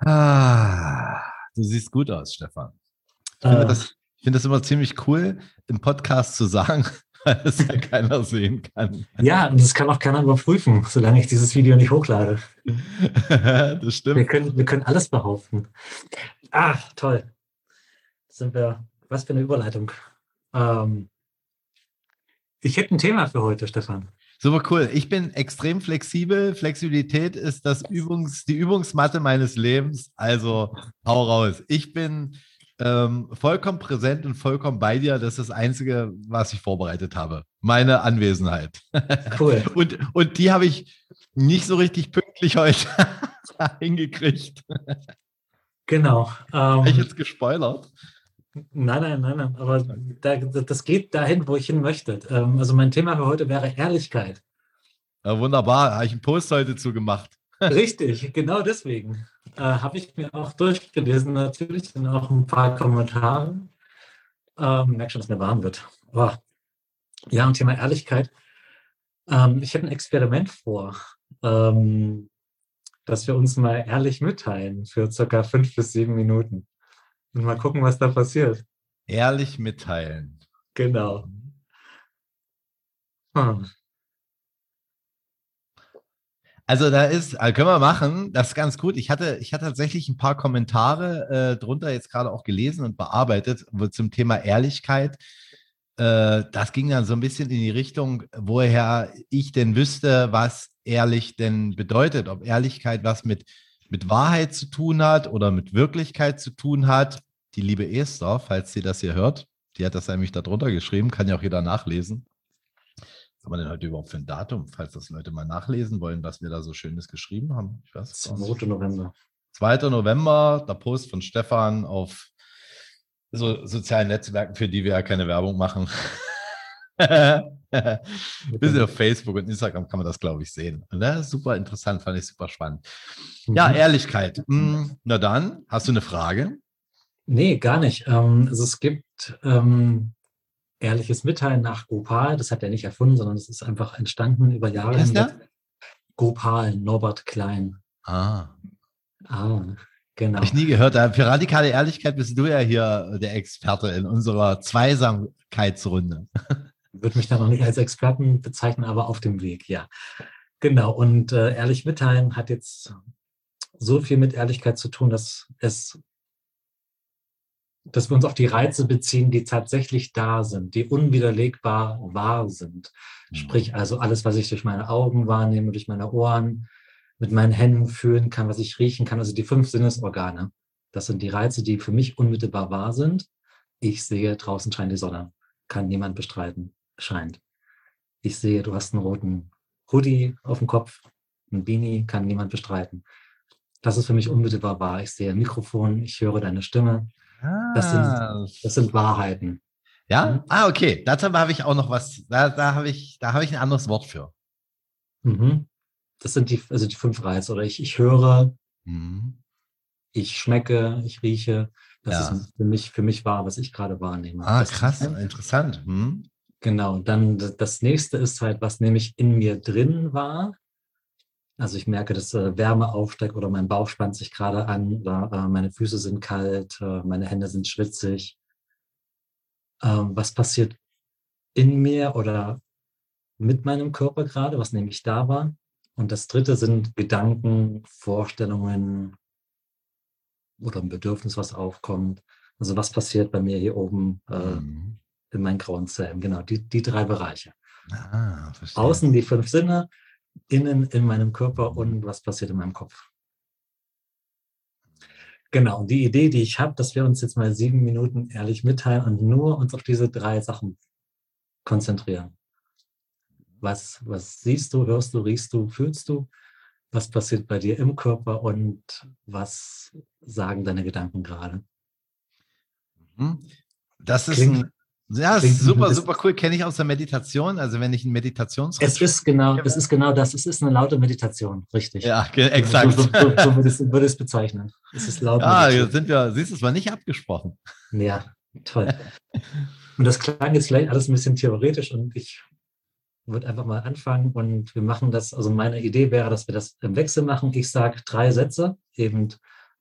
Ah, du siehst gut aus, Stefan. Ich finde, Äh, das, ich finde das immer ziemlich cool, im Podcast zu sagen, weil es ja keiner sehen kann. ja, und das kann auch keiner überprüfen, solange ich dieses Video nicht hochlade. das Wir stimmt. können, wir können alles behaupten. Ah, toll. Sind wir, was für eine Überleitung. Ähm, ich hätte ein Thema für heute, Stefan. Super cool. Ich bin extrem flexibel. Flexibilität ist das Übungs, die Übungsmatte meines Lebens. Also hau raus. Ich bin ähm, vollkommen präsent und vollkommen bei dir. Das ist das Einzige, was ich vorbereitet habe. Meine Anwesenheit. Cool. Und, und die habe ich nicht so richtig pünktlich heute hingekriegt. Genau. Habe ich Ähm, jetzt gespoilert? Nein, nein, nein, nein. Aber da, das geht dahin, wo ich hin möchte. Ähm, also mein Thema für heute wäre Ehrlichkeit. Ja, wunderbar. Habe ich einen Post heute zugemacht. Richtig, genau deswegen. Äh, Habe ich mir auch durchgelesen, natürlich sind auch ein paar Kommentare. Ähm, merk schon, dass mir warm wird. Boah. Ja, und Thema Ehrlichkeit. Ähm, ich hätte ein Experiment vor, ähm, dass wir uns mal ehrlich mitteilen für circa fünf bis sieben Minuten. Und mal gucken, was da passiert. Ehrlich mitteilen. Genau. Hm. Also da ist, äh, können wir machen, das ist ganz gut. Ich hatte, ich hatte tatsächlich ein paar Kommentare äh, drunter jetzt gerade auch gelesen und bearbeitet wo zum Thema Ehrlichkeit. Äh, das ging dann so ein bisschen in die Richtung, woher ich denn wüsste, was ehrlich denn bedeutet. Ob Ehrlichkeit was mit, mit Wahrheit zu tun hat oder mit Wirklichkeit zu tun hat. Die liebe Esther, falls sie das hier hört, die hat das nämlich da drunter geschrieben, kann ja auch jeder nachlesen. Was haben wir denn heute überhaupt für ein Datum, falls das Leute mal nachlesen wollen, was wir da so Schönes geschrieben haben? Ich weiß es gar nicht. 2. November. 2. November, der Post von Stefan auf so sozialen Netzwerken, für die wir ja keine Werbung machen. Bisschen auf Facebook und Instagram kann man das, glaube ich, sehen. Ne? Super interessant, fand ich super spannend. Ja, Mhm. Ehrlichkeit. Hm, na dann, hast du eine Frage? Nee, gar nicht. Ähm, also es gibt ähm, ehrliches Mitteilen nach Gopal. Das hat er nicht erfunden, sondern es ist einfach entstanden über Jahre ist der? Gopal, Norbert Klein. Ah, Ah, genau. habe ich nie gehört. Für radikale Ehrlichkeit bist du ja hier der Experte in unserer Zweisamkeitsrunde. Würde mich da noch nicht als Experten bezeichnen, aber auf dem Weg, ja. Genau. Und äh, ehrlich mitteilen hat jetzt so viel mit Ehrlichkeit zu tun, dass es dass wir uns auf die Reize beziehen, die tatsächlich da sind, die unwiderlegbar wahr sind. Sprich also alles, was ich durch meine Augen wahrnehme, durch meine Ohren, mit meinen Händen fühlen kann, was ich riechen kann, also die fünf Sinnesorgane. Das sind die Reize, die für mich unmittelbar wahr sind. Ich sehe, draußen scheint die Sonne. Kann niemand bestreiten. Scheint. Ich sehe, du hast einen roten Hoodie auf dem Kopf, ein Beanie, kann niemand bestreiten. Das ist für mich unmittelbar wahr. Ich sehe ein Mikrofon, ich höre deine Stimme. Das sind, Ah, das sind Wahrheiten. Ja? Mhm. Ah, okay. Dazu habe ich auch noch was. Da, da habe ich, da habe ich ein anderes Wort für. Mhm. Das sind die, also die fünf Reize. Oder ich, ich höre, Mhm. ich schmecke, ich rieche. Das Ja. ist für mich, für mich wahr, was ich gerade wahrnehme. Ah, Das ist krass, ein- interessant. Hm. Genau, dann das nächste ist halt, was nehme ich in mir drin wahr. Also ich merke, dass äh, Wärme aufsteigt oder mein Bauch spannt sich gerade an oder äh, meine Füße sind kalt, äh, meine Hände sind schwitzig. Ähm, was passiert in mir oder mit meinem Körper gerade? Was nehme ich da wahr? Und das dritte sind Gedanken, Vorstellungen oder ein Bedürfnis, was aufkommt. Also was passiert bei mir hier oben äh, Mhm. In meinen grauen Zellen? Genau, die, die drei Bereiche. Ah. Außen die fünf Sinne, innen in meinem Körper und was passiert in meinem Kopf. Genau, und die Idee, die ich habe, dass wir uns jetzt mal sieben Minuten ehrlich mitteilen und nur uns auf diese drei Sachen konzentrieren. Was, was siehst du, hörst du, riechst du, fühlst du? Was passiert bei dir im Körper und was sagen deine Gedanken gerade? Mhm. Das ist Klingt- ein, ja, ist super, ein super cool. Kenne ich aus der Meditation. Also wenn ich einen Meditationsraum. Es ist genau, es ist genau das. Es ist eine laute Meditation, richtig. Ja, ge- exakt. So, so, so, so würde, ich, es- würde ich es bezeichnen. Es ist laut. Ja, Meditation. jetzt sind wir, siehst du, es war nicht abgesprochen. Ja, toll. Und das klang jetzt vielleicht alles ein bisschen theoretisch und ich würde einfach mal anfangen und wir machen das, also meine Idee wäre, dass wir das im Wechsel machen. Ich sage drei Sätze, eben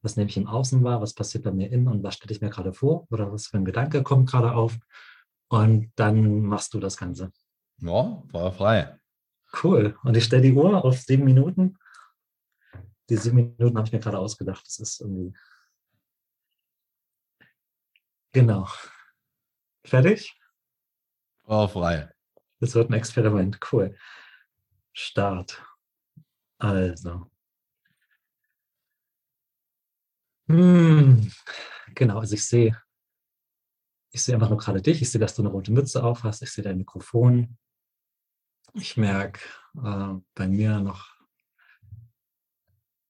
was nehme ich im Außen wahr, was passiert bei mir innen und was stelle ich mir gerade vor oder was für ein Gedanke kommt gerade auf. Und dann machst du das Ganze. Ja, war frei. Cool. Und ich stelle die Uhr auf sieben Minuten. Die sieben Minuten habe ich mir gerade ausgedacht. Das ist irgendwie. Genau. Fertig? War frei. Das wird ein Experiment. Cool. Start. Also. Hm. Genau, also ich sehe, ich sehe einfach nur gerade dich. Ich sehe, dass du eine rote Mütze auf hast. Ich sehe dein Mikrofon. Ich merke äh, bei mir noch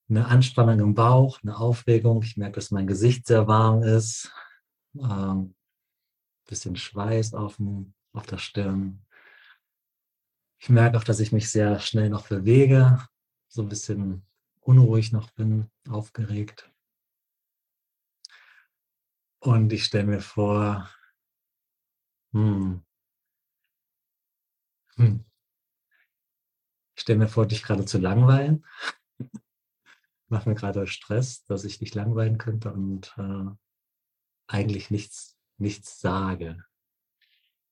eine Anspannung im Bauch, eine Aufregung. Ich merke, dass mein Gesicht sehr warm ist. Ähm, bisschen Schweiß auf, dem, auf der Stirn. Ich merke auch, dass ich mich sehr schnell noch bewege, so ein bisschen unruhig noch bin, aufgeregt. Und ich stelle mir vor, hm, hm, ich stelle mir vor, dich gerade zu langweilen. Mach mir gerade Stress, dass ich dich langweilen könnte und äh, eigentlich nichts, nichts sage.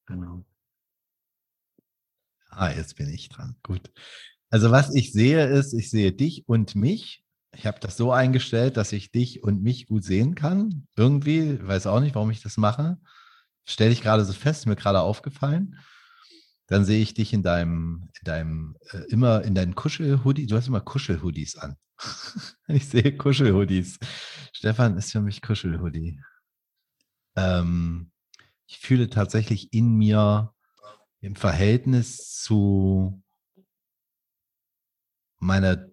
Genau. Ah, jetzt bin ich dran. Gut. Also was ich sehe ist, ich sehe dich und mich. Ich habe das so eingestellt, dass ich dich und mich gut sehen kann. Irgendwie, weiß auch nicht, warum ich das mache. Stelle ich gerade so fest, mir gerade aufgefallen. Dann sehe ich dich in deinem, in deinem, äh, immer in deinen Kuschelhoodie. Du hast immer Kuschelhoodies an. ich sehe Kuschelhoodies. Stefan ist für mich Kuschelhoodie. Ähm, ich fühle tatsächlich in mir im Verhältnis zu meiner,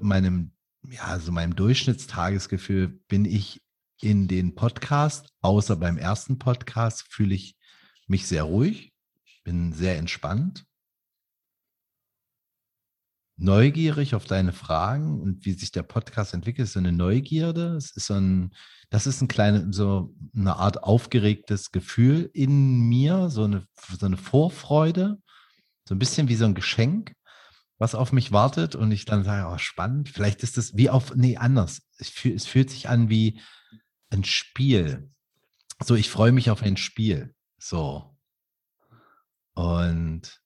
meinem, ja, also meinem Durchschnittstagesgefühl bin ich in den Podcast, außer beim ersten Podcast, fühle ich mich sehr ruhig bin sehr entspannt, neugierig auf deine Fragen und wie sich der Podcast entwickelt, so eine Neugierde. Es ist so ein, das ist ein kleine, so eine Art aufgeregtes Gefühl in mir, so eine, so eine Vorfreude, so ein bisschen wie so ein Geschenk, was auf mich wartet und ich dann sage, oh, spannend. Vielleicht ist es wie auf, nee, anders. Es, fühl, es fühlt sich an wie ein Spiel. So, ich freue mich auf ein Spiel. So. Und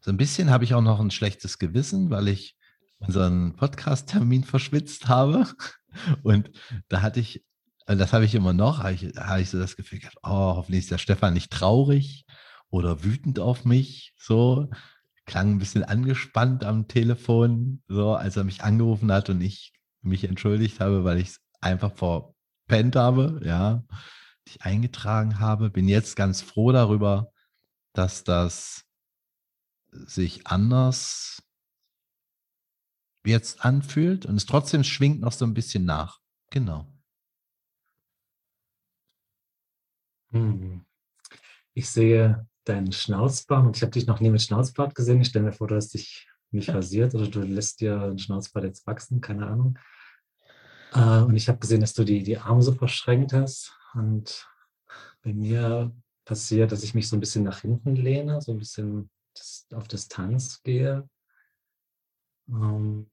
so ein bisschen habe ich auch noch ein schlechtes Gewissen, weil ich unseren Podcast-Termin verschwitzt habe. Und da hatte ich, das habe ich immer noch, habe ich, habe ich so das Gefühl gehabt, oh, hoffentlich ist der Stefan nicht traurig oder wütend auf mich. So, klang ein bisschen angespannt am Telefon, so als er mich angerufen hat und ich mich entschuldigt habe, weil ich es einfach verpennt habe, ja ich eingetragen habe. Bin jetzt ganz froh darüber, dass das sich anders jetzt anfühlt und es trotzdem schwingt noch so ein bisschen nach. Genau. Hm. Ich sehe deinen Schnauzbart und ich habe dich noch nie mit Schnauzbart gesehen. Ich stelle mir vor, du hast dich nicht rasiert oder du lässt dir den Schnauzbart jetzt wachsen, keine Ahnung. Äh, und ich habe gesehen, dass du die, die Arme so verschränkt hast. Und bei mir passiert, dass ich mich so ein bisschen nach hinten lehne, so ein bisschen auf Distanz gehe. Ähm,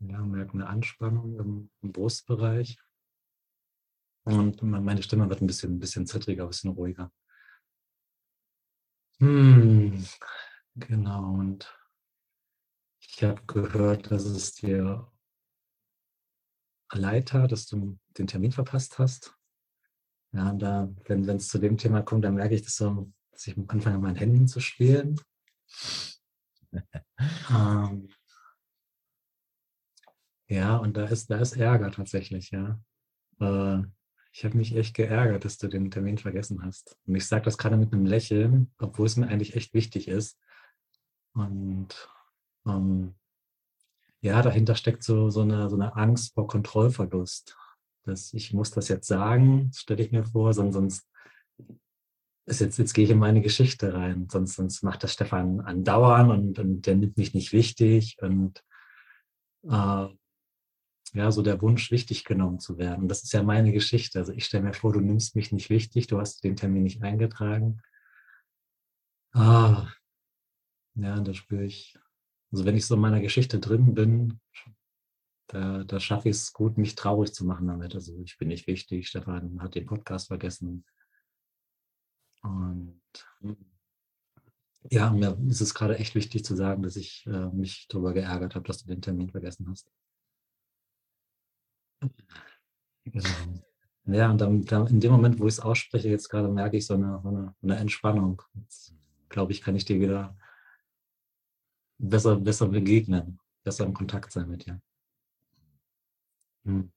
ja, merke eine Anspannung im, im, Brustbereich. Und meine Stimme wird ein bisschen, ein bisschen zittriger, ein bisschen ruhiger. Hm, genau, und ich habe gehört, dass es dir leid tat, dass du den Termin verpasst hast. Ja, da, wenn es zu dem Thema kommt, dann merke ich, dass, so, dass ich anfange, an meinen Händen zu spielen. ähm, ja, und da ist, da ist Ärger tatsächlich, ja. Äh, ich habe mich echt geärgert, dass du den Termin vergessen hast. Und ich sage das gerade mit einem Lächeln, obwohl es mir eigentlich echt wichtig ist. Und ähm, ja, dahinter steckt so, so, eine, so eine Angst vor Kontrollverlust dass ich muss das jetzt sagen, stelle ich mir vor, sonst, sonst ist jetzt, jetzt gehe ich in meine Geschichte rein, sonst, sonst macht das Stefan andauern und, und der nimmt mich nicht wichtig und äh, ja, so der Wunsch, wichtig genommen zu werden. Das ist ja meine Geschichte. Also ich stelle mir vor, du nimmst mich nicht wichtig, du hast den Termin nicht eingetragen. Ah, ja, da spüre ich, also wenn ich so in meiner Geschichte drin bin, da, da schaffe ich es gut, mich traurig zu machen damit. Also ich bin nicht wichtig, Stefan hat den Podcast vergessen. Und ja, mir ist es gerade echt wichtig zu sagen, dass ich äh, mich darüber geärgert habe, dass du den Termin vergessen hast. Genau. Ja, und dann, dann, in dem Moment, wo ich es ausspreche, jetzt gerade merke ich so eine, eine, eine Entspannung. Jetzt, glaube ich, kann ich dir wieder besser, besser begegnen, besser im Kontakt sein mit dir. Hm.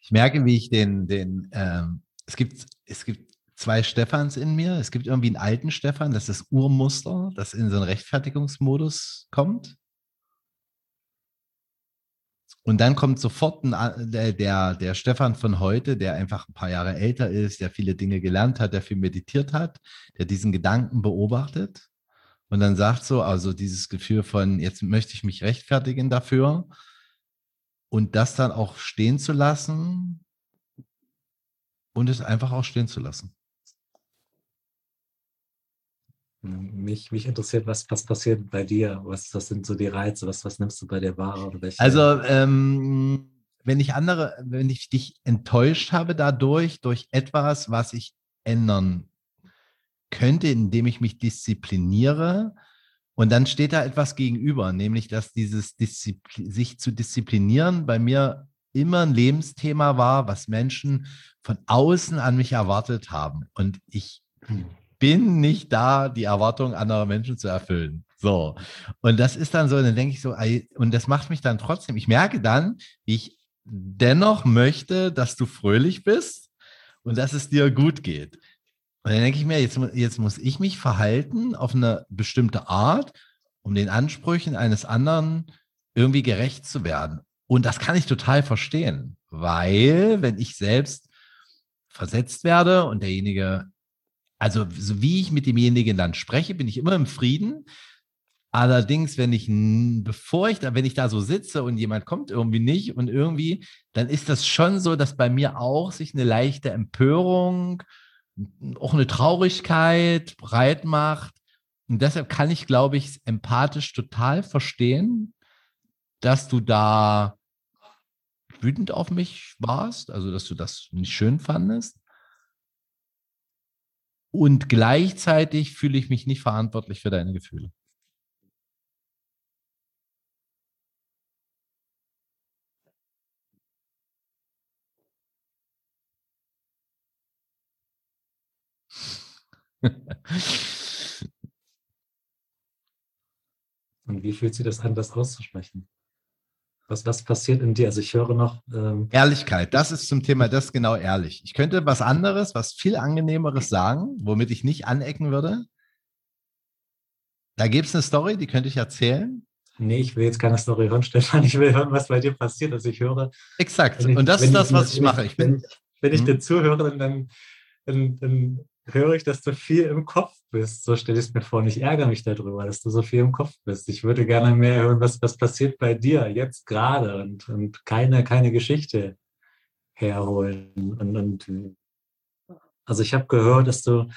Ich merke, wie ich den, den ähm, es gibt, es gibt zwei Stefans in mir. Es gibt irgendwie einen alten Stefan, das ist das Urmuster, das in so einen Rechtfertigungsmodus kommt. Und dann kommt sofort ein, der, der, der Stefan von heute, der einfach ein paar Jahre älter ist, der viele Dinge gelernt hat, der viel meditiert hat, der diesen Gedanken beobachtet und dann sagt so, also dieses Gefühl von, jetzt möchte ich mich rechtfertigen dafür und das dann auch stehen zu lassen und es einfach auch stehen zu lassen. Mich, mich interessiert, was, was passiert bei dir? Was, was sind so die Reize? Was, was nimmst du bei dir wahr? Oder welche? Also, ähm, wenn ich andere, wenn ich dich enttäuscht habe dadurch, durch etwas, was ich ändern könnte, indem ich mich diszipliniere, und dann steht da etwas gegenüber, nämlich dass dieses Diszipl sich zu disziplinieren bei mir immer ein Lebensthema war, was Menschen von außen an mich erwartet haben. Und ich hm bin nicht da, die Erwartungen anderer Menschen zu erfüllen. So. Und das ist dann so, dann denke ich so, und das macht mich dann trotzdem, ich merke dann, wie ich dennoch möchte, dass du fröhlich bist und dass es dir gut geht. Und dann denke ich mir, jetzt, jetzt muss ich mich verhalten auf eine bestimmte Art, um den Ansprüchen eines anderen irgendwie gerecht zu werden. Und das kann ich total verstehen, weil wenn ich selbst versetzt werde und derjenige also so wie ich mit demjenigen dann spreche, bin ich immer im Frieden. Allerdings, wenn ich, bevor ich da, wenn ich da so sitze und jemand kommt irgendwie nicht und irgendwie, dann ist das schon so, dass bei mir auch sich eine leichte Empörung, auch eine Traurigkeit breit macht. Und deshalb kann ich, glaube ich, empathisch total verstehen, dass du da wütend auf mich warst, also dass du das nicht schön fandest. Und gleichzeitig fühle ich mich nicht verantwortlich für deine Gefühle. Und wie fühlt sich das an, das auszusprechen? Was, was passiert in dir? Also ich höre noch. Ähm Ehrlichkeit, das ist zum Thema, das genau ehrlich. Ich könnte was anderes, was viel angenehmeres sagen, womit ich nicht anecken würde. Da gibt es eine Story, die könnte ich erzählen. Nee, ich will jetzt keine Story hören, Stefan. Ich will hören, was bei dir passiert. Also ich höre. Exakt. Ich, Und das ist das, was ich, ich mache. Ich bin, wenn ich, wenn ich hm. dir zuhöre, dann, dann, dann höre ich, dass du viel im Kopf bist. So stelle ich es mir vor. Und ich ärgere mich darüber, dass du so viel im Kopf bist. Ich würde gerne mehr hören, was, was passiert bei dir jetzt gerade und, und keine, keine Geschichte herholen. Und, und also ich habe gehört, dass du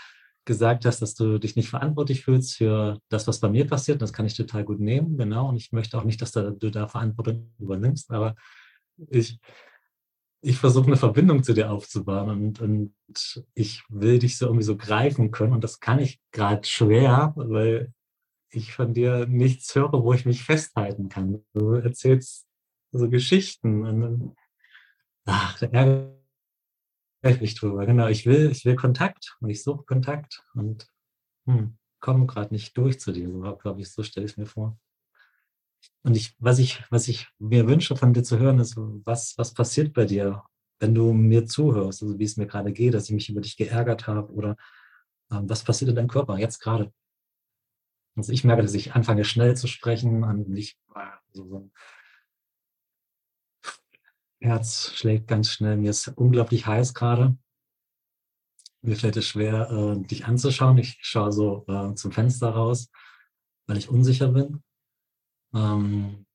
gesagt hast, dass du dich nicht verantwortlich fühlst für das, was bei mir passiert. Das kann ich total gut nehmen, genau. Und ich möchte auch nicht, dass du da Verantwortung übernimmst. Aber ich, ich versuche eine Verbindung zu dir aufzubauen und, und ich will dich so irgendwie so greifen können und das kann ich gerade schwer, weil ich von dir nichts höre, wo ich mich festhalten kann. Du erzählst so Geschichten und ach, da ärgere ich mich drüber. Genau, ich will, ich will Kontakt und ich suche Kontakt und hm, komme gerade nicht durch zu dir. So glaube ich, so stelle ich es mir vor. Und ich, was ich, was ich mir wünsche von dir zu hören, ist, was, was passiert bei dir, wenn du mir zuhörst, also wie es mir gerade geht, dass ich mich über dich geärgert habe oder ähm, was passiert in deinem Körper jetzt gerade? Also ich merke, dass ich anfange schnell zu sprechen und nicht also so Herz schlägt ganz schnell. Mir ist unglaublich heiß gerade. Mir fällt es schwer, äh, dich anzuschauen. Ich schaue so äh, zum Fenster raus, weil ich unsicher bin ähm,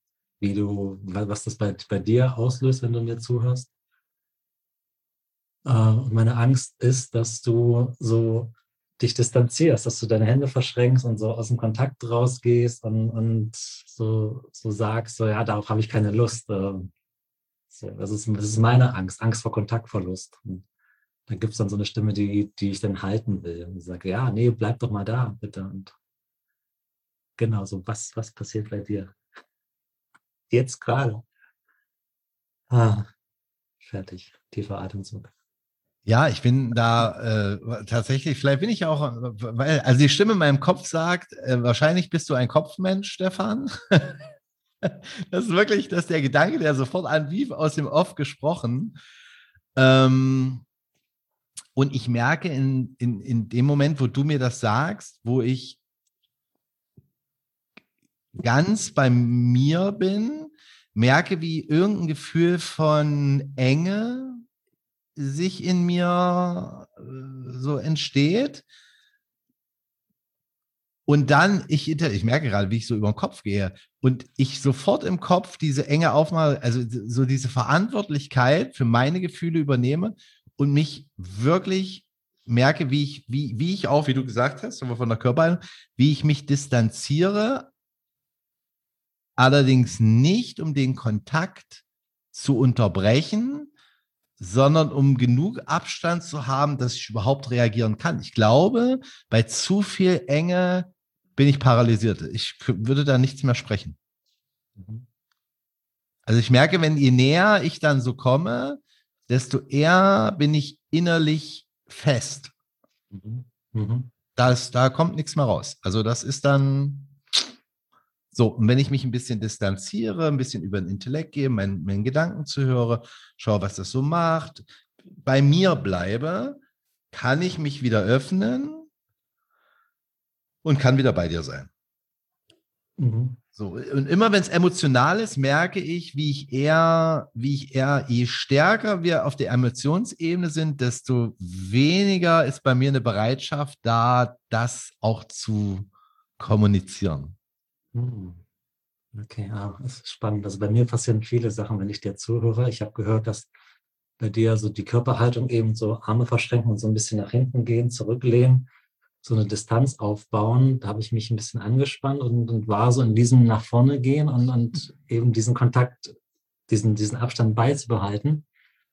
wie du, was das bei, bei dir auslöst, wenn du mir zuhörst. Äh, meine Angst ist, dass du so dich distanzierst, dass du deine Hände verschränkst und so aus dem Kontakt rausgehst und, und so, so sagst, so ja, darauf habe ich keine Lust. Äh, so, das, ist, das ist meine Angst, Angst vor Kontaktverlust. Und dann gibt es dann so eine Stimme, die, die ich dann halten will. Und sage, ja, nee, bleib doch mal da, bitte. Und genau, so was, was passiert bei dir? Jetzt gerade. Ah, fertig. Tiefer Atemzug. Ja, ich bin da äh, tatsächlich, vielleicht bin ich auch, weil, also die Stimme in meinem Kopf sagt, äh, wahrscheinlich bist du ein Kopfmensch, Stefan. das ist wirklich, das ist der Gedanke, der sofort an wie aus dem Off gesprochen. Ähm, und ich merke in, in, in dem Moment, wo du mir das sagst, wo ich ganz bei mir bin, merke, wie irgendein Gefühl von Enge sich in mir äh, so entsteht. Und dann, ich, ich merke gerade, wie ich so über den Kopf gehe und ich sofort im Kopf diese enge Aufnahme, also so diese Verantwortlichkeit für meine Gefühle übernehme und mich wirklich merke, wie ich, wie, wie ich auch, wie du gesagt hast, von der Körperhaltung, wie ich mich distanziere, allerdings nicht, um den Kontakt zu unterbrechen, sondern um genug Abstand zu haben, dass ich überhaupt reagieren kann. Ich glaube, bei zu viel Enge bin ich paralysiert. Ich würde da nichts mehr sprechen. Mhm. Also ich merke, wenn je näher ich dann so komme, desto eher bin ich innerlich fest. Mhm. Mhm. Das, da kommt nichts mehr raus. Also das ist dann, so, und wenn ich mich ein bisschen distanziere, ein bisschen über den Intellekt gehe, meinen, meinen Gedanken zuhöre, schaue, was das so macht, bei mir bleibe, kann ich mich wieder öffnen und kann wieder bei dir sein. Mhm. So, und immer wenn es emotional ist, merke ich, wie ich eher, wie ich eher, je stärker wir auf der Emotionsebene sind, desto weniger ist bei mir eine Bereitschaft da, das auch zu kommunizieren. Hm. Okay, ja, das ist spannend. Also bei mir passieren viele Sachen, wenn ich dir zuhöre. Ich habe gehört, dass bei dir so die Körperhaltung eben so Arme verschränken und so ein bisschen nach hinten gehen, zurücklehnen, so eine Distanz aufbauen. Da habe ich mich ein bisschen angespannt und, und war so in diesem nach vorne gehen und, und eben diesen Kontakt, diesen, diesen Abstand beizubehalten.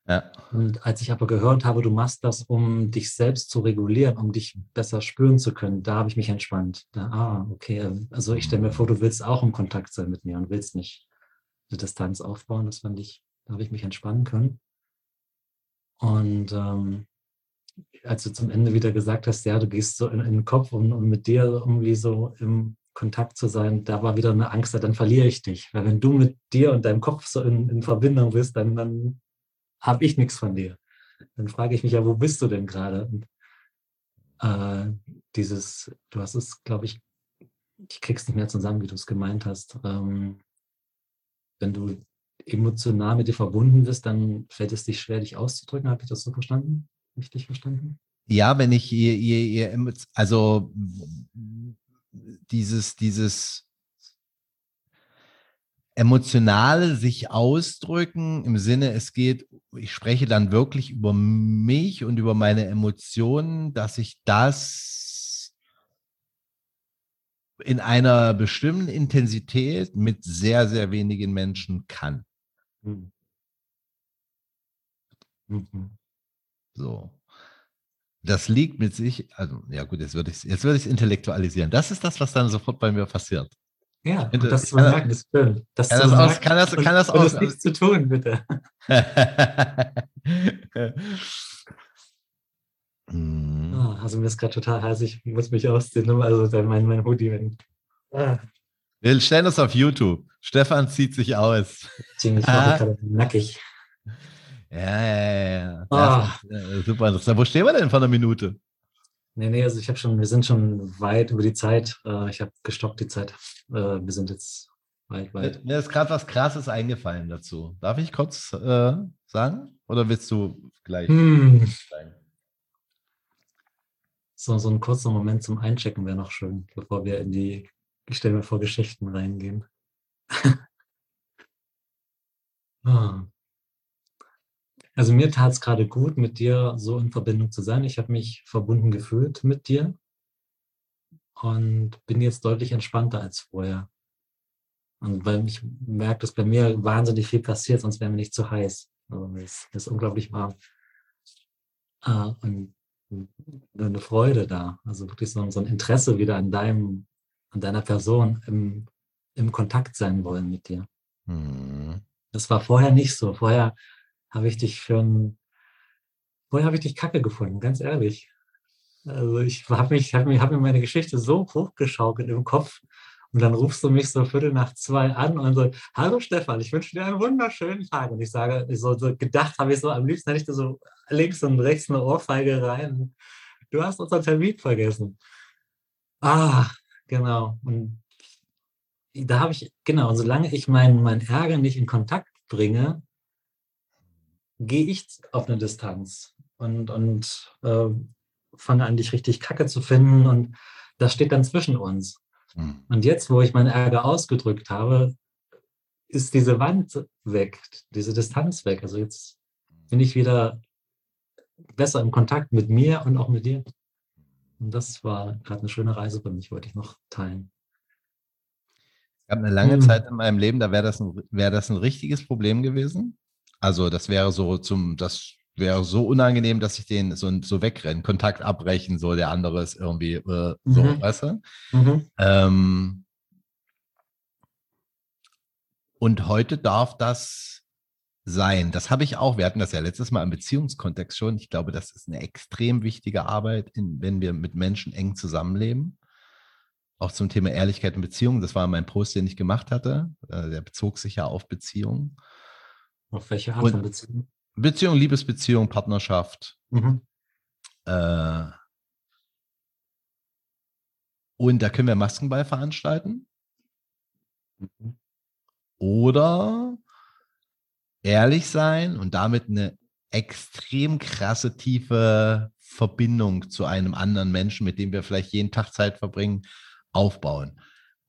Ja. Und als ich aber gehört habe, du machst das, um dich selbst zu regulieren, um dich besser spüren zu können, da habe ich mich entspannt. Da, ah, okay. Also ich stelle mir vor, du willst auch im Kontakt sein mit mir und willst nicht eine Distanz aufbauen. Das fand ich, da habe ich mich entspannen können. Und ähm, als du zum Ende wieder gesagt hast, ja, du gehst so in, in den Kopf, um, um mit dir irgendwie so im Kontakt zu sein, da war wieder eine Angst, dann verliere ich dich. Weil wenn du mit dir und deinem Kopf so in, in Verbindung bist, dann, dann habe ich nichts von dir. Dann frage ich mich ja, wo bist du denn gerade? Äh, dieses, du hast es, glaube ich, ich krieg's nicht mehr zusammen, wie du es gemeint hast. Ähm, wenn du emotional mit dir verbunden bist, dann fällt es dich schwer, dich auszudrücken. Habe ich das so verstanden? Richtig verstanden? Ja, wenn ich ihr, ihr, ihr also dieses, dieses emotionale sich ausdrücken im Sinne, es geht, ich spreche dann wirklich über mich und über meine Emotionen, dass ich das in einer bestimmten Intensität mit sehr, sehr wenigen Menschen kann. Mhm. Mhm. So. Das liegt mit sich, also ja gut, jetzt würde ich es jetzt würde ich intellektualisieren. Das ist das, was dann sofort bei mir passiert. Ja, und das zu sagen, ist schön. Das kann, das aus, kann das, kann das und, aus, und nichts zu tun, bitte. oh, also mir ist gerade total heiß, ich muss mich ausziehen, also mein, mein Hoodie. Wenn, ah. Wir stellen das auf YouTube. Stefan zieht sich aus. Ziemlich ah. nackig. Ja, ja, ja. Oh. Ist, super interessant. Wo stehen wir denn vor einer Minute? Nee, nee, also ich habe schon, wir sind schon weit über die Zeit. Äh, ich habe gestoppt die Zeit. Äh, wir sind jetzt weit, weit. Mir ist gerade was Krasses eingefallen dazu. Darf ich kurz äh, sagen? Oder willst du gleich hm. So, so ein kurzer Moment zum Einchecken wäre noch schön, bevor wir in die, ich stelle mir vor, Geschichten reingehen. oh. Also mir tat es gerade gut, mit dir so in Verbindung zu sein. Ich habe mich verbunden gefühlt mit dir und bin jetzt deutlich entspannter als vorher. Und weil ich merke, dass bei mir wahnsinnig viel passiert, sonst wäre mir nicht zu heiß. Also es ist unglaublich warm. Äh, und eine Freude da. Also wirklich so, so ein Interesse wieder an deinem, an deiner Person im, im Kontakt sein wollen mit dir. Mhm. Das war vorher nicht so. Vorher habe ich dich für ein, vorher habe ich dich kacke gefunden, ganz ehrlich. Also ich habe mich, habe mir, hab mir meine Geschichte so hochgeschaukelt im Kopf und dann rufst du mich so Viertel nach zwei an und so, hallo Stefan, ich wünsche dir einen wunderschönen Tag. Und ich sage, so, so gedacht habe ich so, am liebsten hätte ich da so links und rechts eine Ohrfeige rein. Du hast unseren Termin vergessen. Ah, genau. Und da habe ich, genau, solange ich meinen mein Ärger nicht in Kontakt bringe, gehe ich auf eine Distanz und, und äh, fange an, dich richtig kacke zu finden. Und das steht dann zwischen uns. Mhm. Und jetzt, wo ich meinen Ärger ausgedrückt habe, ist diese Wand weg, diese Distanz weg. Also jetzt bin ich wieder besser im Kontakt mit mir und auch mit dir. Und das war gerade eine schöne Reise für mich, wollte ich noch teilen. Es gab eine lange hm. Zeit in meinem Leben, da wäre das, ein, wär das ein richtiges Problem gewesen. Also das wäre so zum, das wäre so unangenehm, dass ich den so, so wegrenne, Kontakt abbrechen, so der andere ist irgendwie äh, so, mhm. weißt du? Mhm. Ähm, und heute darf das sein. Das habe ich auch. Wir hatten das ja letztes Mal im Beziehungskontext schon. Ich glaube, das ist eine extrem wichtige Arbeit, in, wenn wir mit Menschen eng zusammenleben. Auch zum Thema Ehrlichkeit in Beziehungen. Das war mein Post, den ich gemacht hatte. Äh, der bezog sich ja auf Beziehungen. Auf welche Art von Beziehung? Beziehung, Liebesbeziehung, Partnerschaft. Mhm. Äh, und da können wir Maskenball veranstalten. Mhm. Oder ehrlich sein und damit eine extrem krasse, tiefe Verbindung zu einem anderen Menschen, mit dem wir vielleicht jeden Tag Zeit verbringen, aufbauen.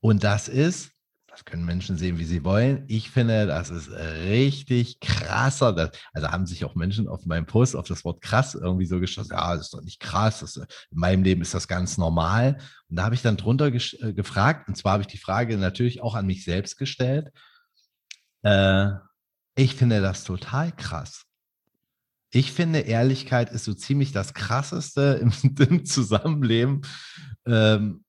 Und das ist das können Menschen sehen, wie sie wollen. Ich finde, das ist richtig krasser. Das, also haben sich auch Menschen auf meinem Post auf das Wort krass irgendwie so geschossen. Ja, das ist doch nicht krass. Das, in meinem Leben ist das ganz normal. Und da habe ich dann drunter äh, gefragt, und zwar habe ich die Frage natürlich auch an mich selbst gestellt. Äh, ich finde das total krass. Ich finde, Ehrlichkeit ist so ziemlich das Krasseste im, im Zusammenleben. Ähm,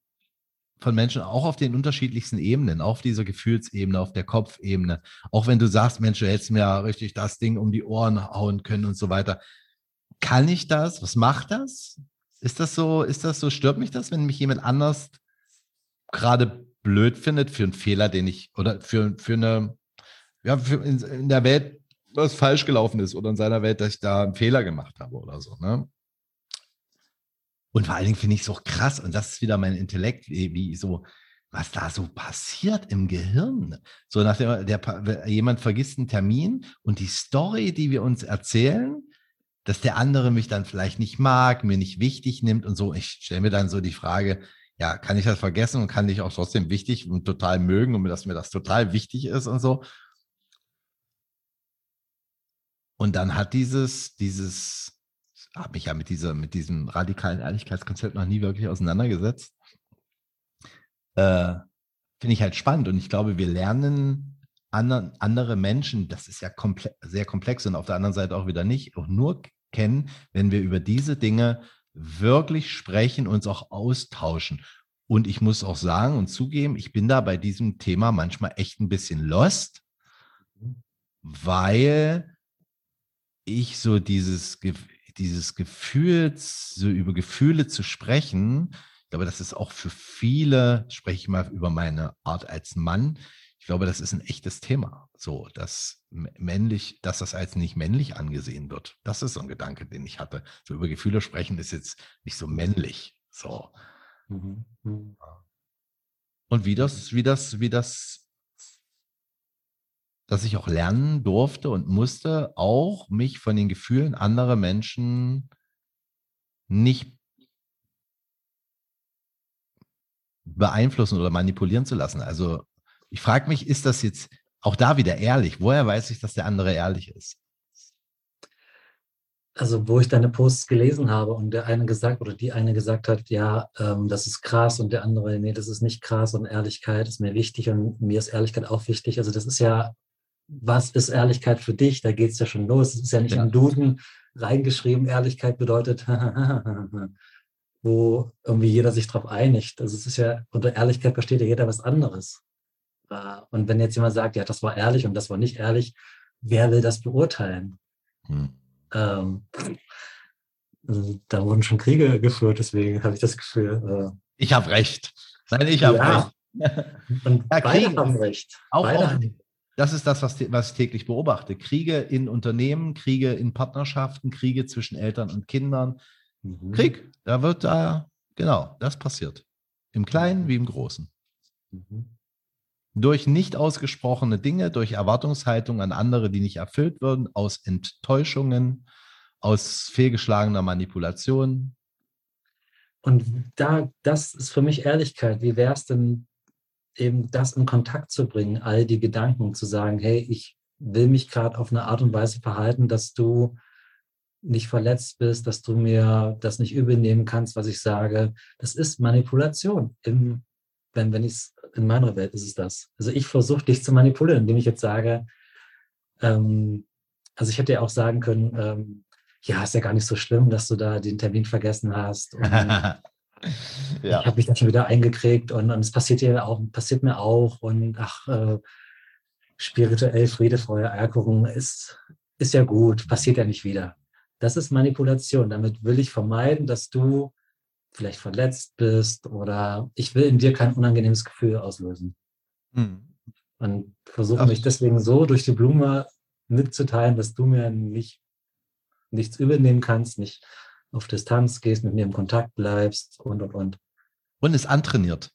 von Menschen auch auf den unterschiedlichsten Ebenen, auf dieser Gefühlsebene, auf der Kopfebene. Auch wenn du sagst, Mensch, du hättest mir ja richtig das Ding um die Ohren hauen können und so weiter. Kann ich das? Was macht das? Ist das so, ist das so, stört mich das, wenn mich jemand anders gerade blöd findet für einen Fehler, den ich, oder für, für eine, ja, für in, in der Welt, was falsch gelaufen ist oder in seiner Welt, dass ich da einen Fehler gemacht habe oder so, ne? Und vor allen Dingen finde ich auch krass, und das ist wieder mein Intellekt, wie so, was da so passiert im Gehirn. So nachdem der, jemand vergisst einen Termin und die Story, die wir uns erzählen, dass der andere mich dann vielleicht nicht mag, mir nicht wichtig nimmt und so. Ich stelle mir dann so die Frage, ja, kann ich das vergessen und kann ich auch trotzdem wichtig und total mögen und dass mir das total wichtig ist und so. Und dann hat dieses, dieses, habe mich ja mit, dieser, mit diesem radikalen Ehrlichkeitskonzept noch nie wirklich auseinandergesetzt. Äh, Finde ich halt spannend und ich glaube, wir lernen andre, andere Menschen, das ist ja komple sehr komplex und auf der anderen Seite auch wieder nicht, auch nur kennen, wenn wir über diese Dinge wirklich sprechen, uns auch austauschen. Und ich muss auch sagen und zugeben, ich bin da bei diesem Thema manchmal echt ein bisschen lost, mhm. weil ich so dieses, dieses Gefühl, so über Gefühle zu sprechen, ich glaube, das ist auch für viele, spreche ich mal über meine Art als Mann, ich glaube, das ist ein echtes Thema. So, dass männlich, dass das als nicht männlich angesehen wird. Das ist so ein Gedanke, den ich hatte. So über Gefühle sprechen ist jetzt nicht so männlich. So. Mhm. mhm. Und wie das, wie das, wie das dass ich auch lernen durfte und musste, auch mich von den Gefühlen anderer Menschen nicht beeinflussen oder manipulieren zu lassen. Also ich frage mich, ist das jetzt auch da wieder ehrlich? Woher weiß ich, dass der andere ehrlich ist? also wo ich deine Posts gelesen habe und der eine gesagt oder die eine gesagt hat, ja, ähm, das ist krass und der andere, nee, das ist nicht krass und Ehrlichkeit ist mir wichtig und mir ist Ehrlichkeit auch wichtig. Also das ist ja, was ist Ehrlichkeit für dich? Da geht es ja schon los. Es ist ja nicht ja. im Duden reingeschrieben, Ehrlichkeit bedeutet, wo irgendwie jeder sich drauf einigt. Also es ist ja, unter Ehrlichkeit versteht ja jeder was anderes. Äh, und wenn jetzt jemand sagt, ja, das war ehrlich und das war nicht ehrlich, wer will das beurteilen? Hm. Ähm, also da wurden schon Kriege geführt, deswegen habe ich das Gefühl. Äh, ich habe recht. Nein, ich habe ja. recht. Und ja, beide haben recht. Auch, beide auch, haben. Das ist das, was, was ich täglich beobachte. Kriege in Unternehmen, Kriege in Partnerschaften, Kriege zwischen Eltern und Kindern. Mhm. Krieg, da wird da, genau, das passiert. Im Kleinen wie im Großen. Mhm. Durch nicht ausgesprochene Dinge, durch Erwartungshaltung an andere, die nicht erfüllt würden, aus Enttäuschungen, aus fehlgeschlagener Manipulation. Und da, das ist für mich Ehrlichkeit. Wie wäre es denn, eben das in Kontakt zu bringen, all die Gedanken, zu sagen, hey, ich will mich gerade auf eine Art und Weise verhalten, dass du nicht verletzt bist, dass du mir das nicht übel nehmen kannst, was ich sage. Das ist Manipulation. Im, wenn wenn ich es in meiner Welt ist es das. Also ich versuche dich zu manipulieren, indem ich jetzt sage, ähm, also ich hätte ja auch sagen können, ähm, ja, ist ja gar nicht so schlimm, dass du da den Termin vergessen hast. ja. Ich habe mich dann schon wieder eingekriegt und, und es passiert dir auch, passiert mir auch und ach, äh, spirituell Friede, Feuer, Eierkuchen ist, ist ja gut, passiert ja nicht wieder. Das ist Manipulation. Damit will ich vermeiden, dass du vielleicht verletzt bist oder ich will in dir kein unangenehmes Gefühl auslösen. Hm. Und versuche mich deswegen so durch die Blume mitzuteilen, dass du mir nicht, nichts übernehmen kannst, nicht auf Distanz gehst, mit mir im Kontakt bleibst und und und. Und ist antrainiert.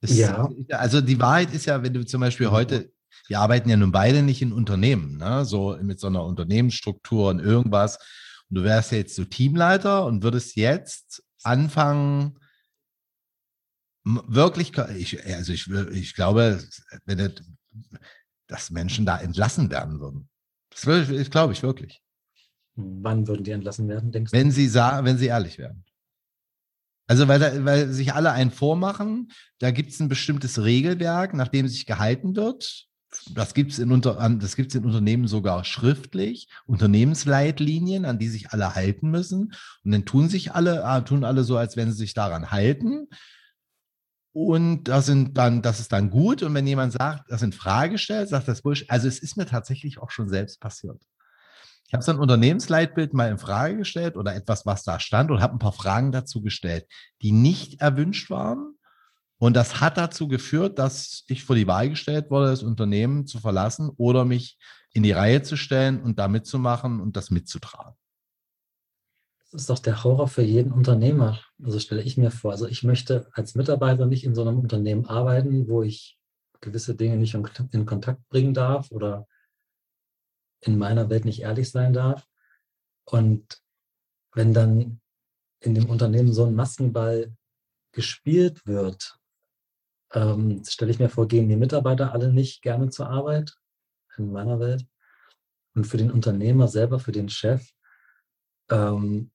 Ist, ja. Also die Wahrheit ist ja, wenn du zum Beispiel heute, wir arbeiten ja nun beide nicht in Unternehmen, ne? so mit so einer Unternehmensstruktur und irgendwas. Und du wärst ja jetzt so Teamleiter und würdest jetzt anfangen, wirklich, ich, also ich, ich glaube, wenn das, dass Menschen da entlassen werden würden. Das, das glaube ich wirklich. Wann würden die entlassen werden, denkst du? Wenn sie, wenn sie ehrlich werden. Also, weil, da, weil sich alle einen vormachen, da gibt es ein bestimmtes Regelwerk, nach dem sich gehalten wird. Das gibt es in, unter, in Unternehmen sogar schriftlich, Unternehmensleitlinien, an die sich alle halten müssen. Und dann tun sich alle, ah, tun alle so, als wenn sie sich daran halten. Und das sind dann, das ist dann gut. Und wenn jemand sagt, das in Frage stellt, sagt das Bullshit. Also es ist mir tatsächlich auch schon selbst passiert. Habe so ein Unternehmensleitbild mal in Frage gestellt oder etwas, was da stand und habe ein paar Fragen dazu gestellt, die nicht erwünscht waren. Und das hat dazu geführt, dass ich vor die Wahl gestellt wurde, das Unternehmen zu verlassen oder mich in die Reihe zu stellen und da mitzumachen und das mitzutragen. Das ist doch der Horror für jeden Unternehmer. Also stelle ich mir vor. Also ich möchte als Mitarbeiter nicht in so einem Unternehmen arbeiten, wo ich gewisse Dinge nicht in Kontakt bringen darf oder in meiner Welt nicht ehrlich sein darf. Und wenn dann in dem Unternehmen so ein Maskenball gespielt wird, ähm, stelle ich mir vor, gehen die Mitarbeiter alle nicht gerne zur Arbeit in meiner Welt. Und für den Unternehmer selber, für den Chef, ähm,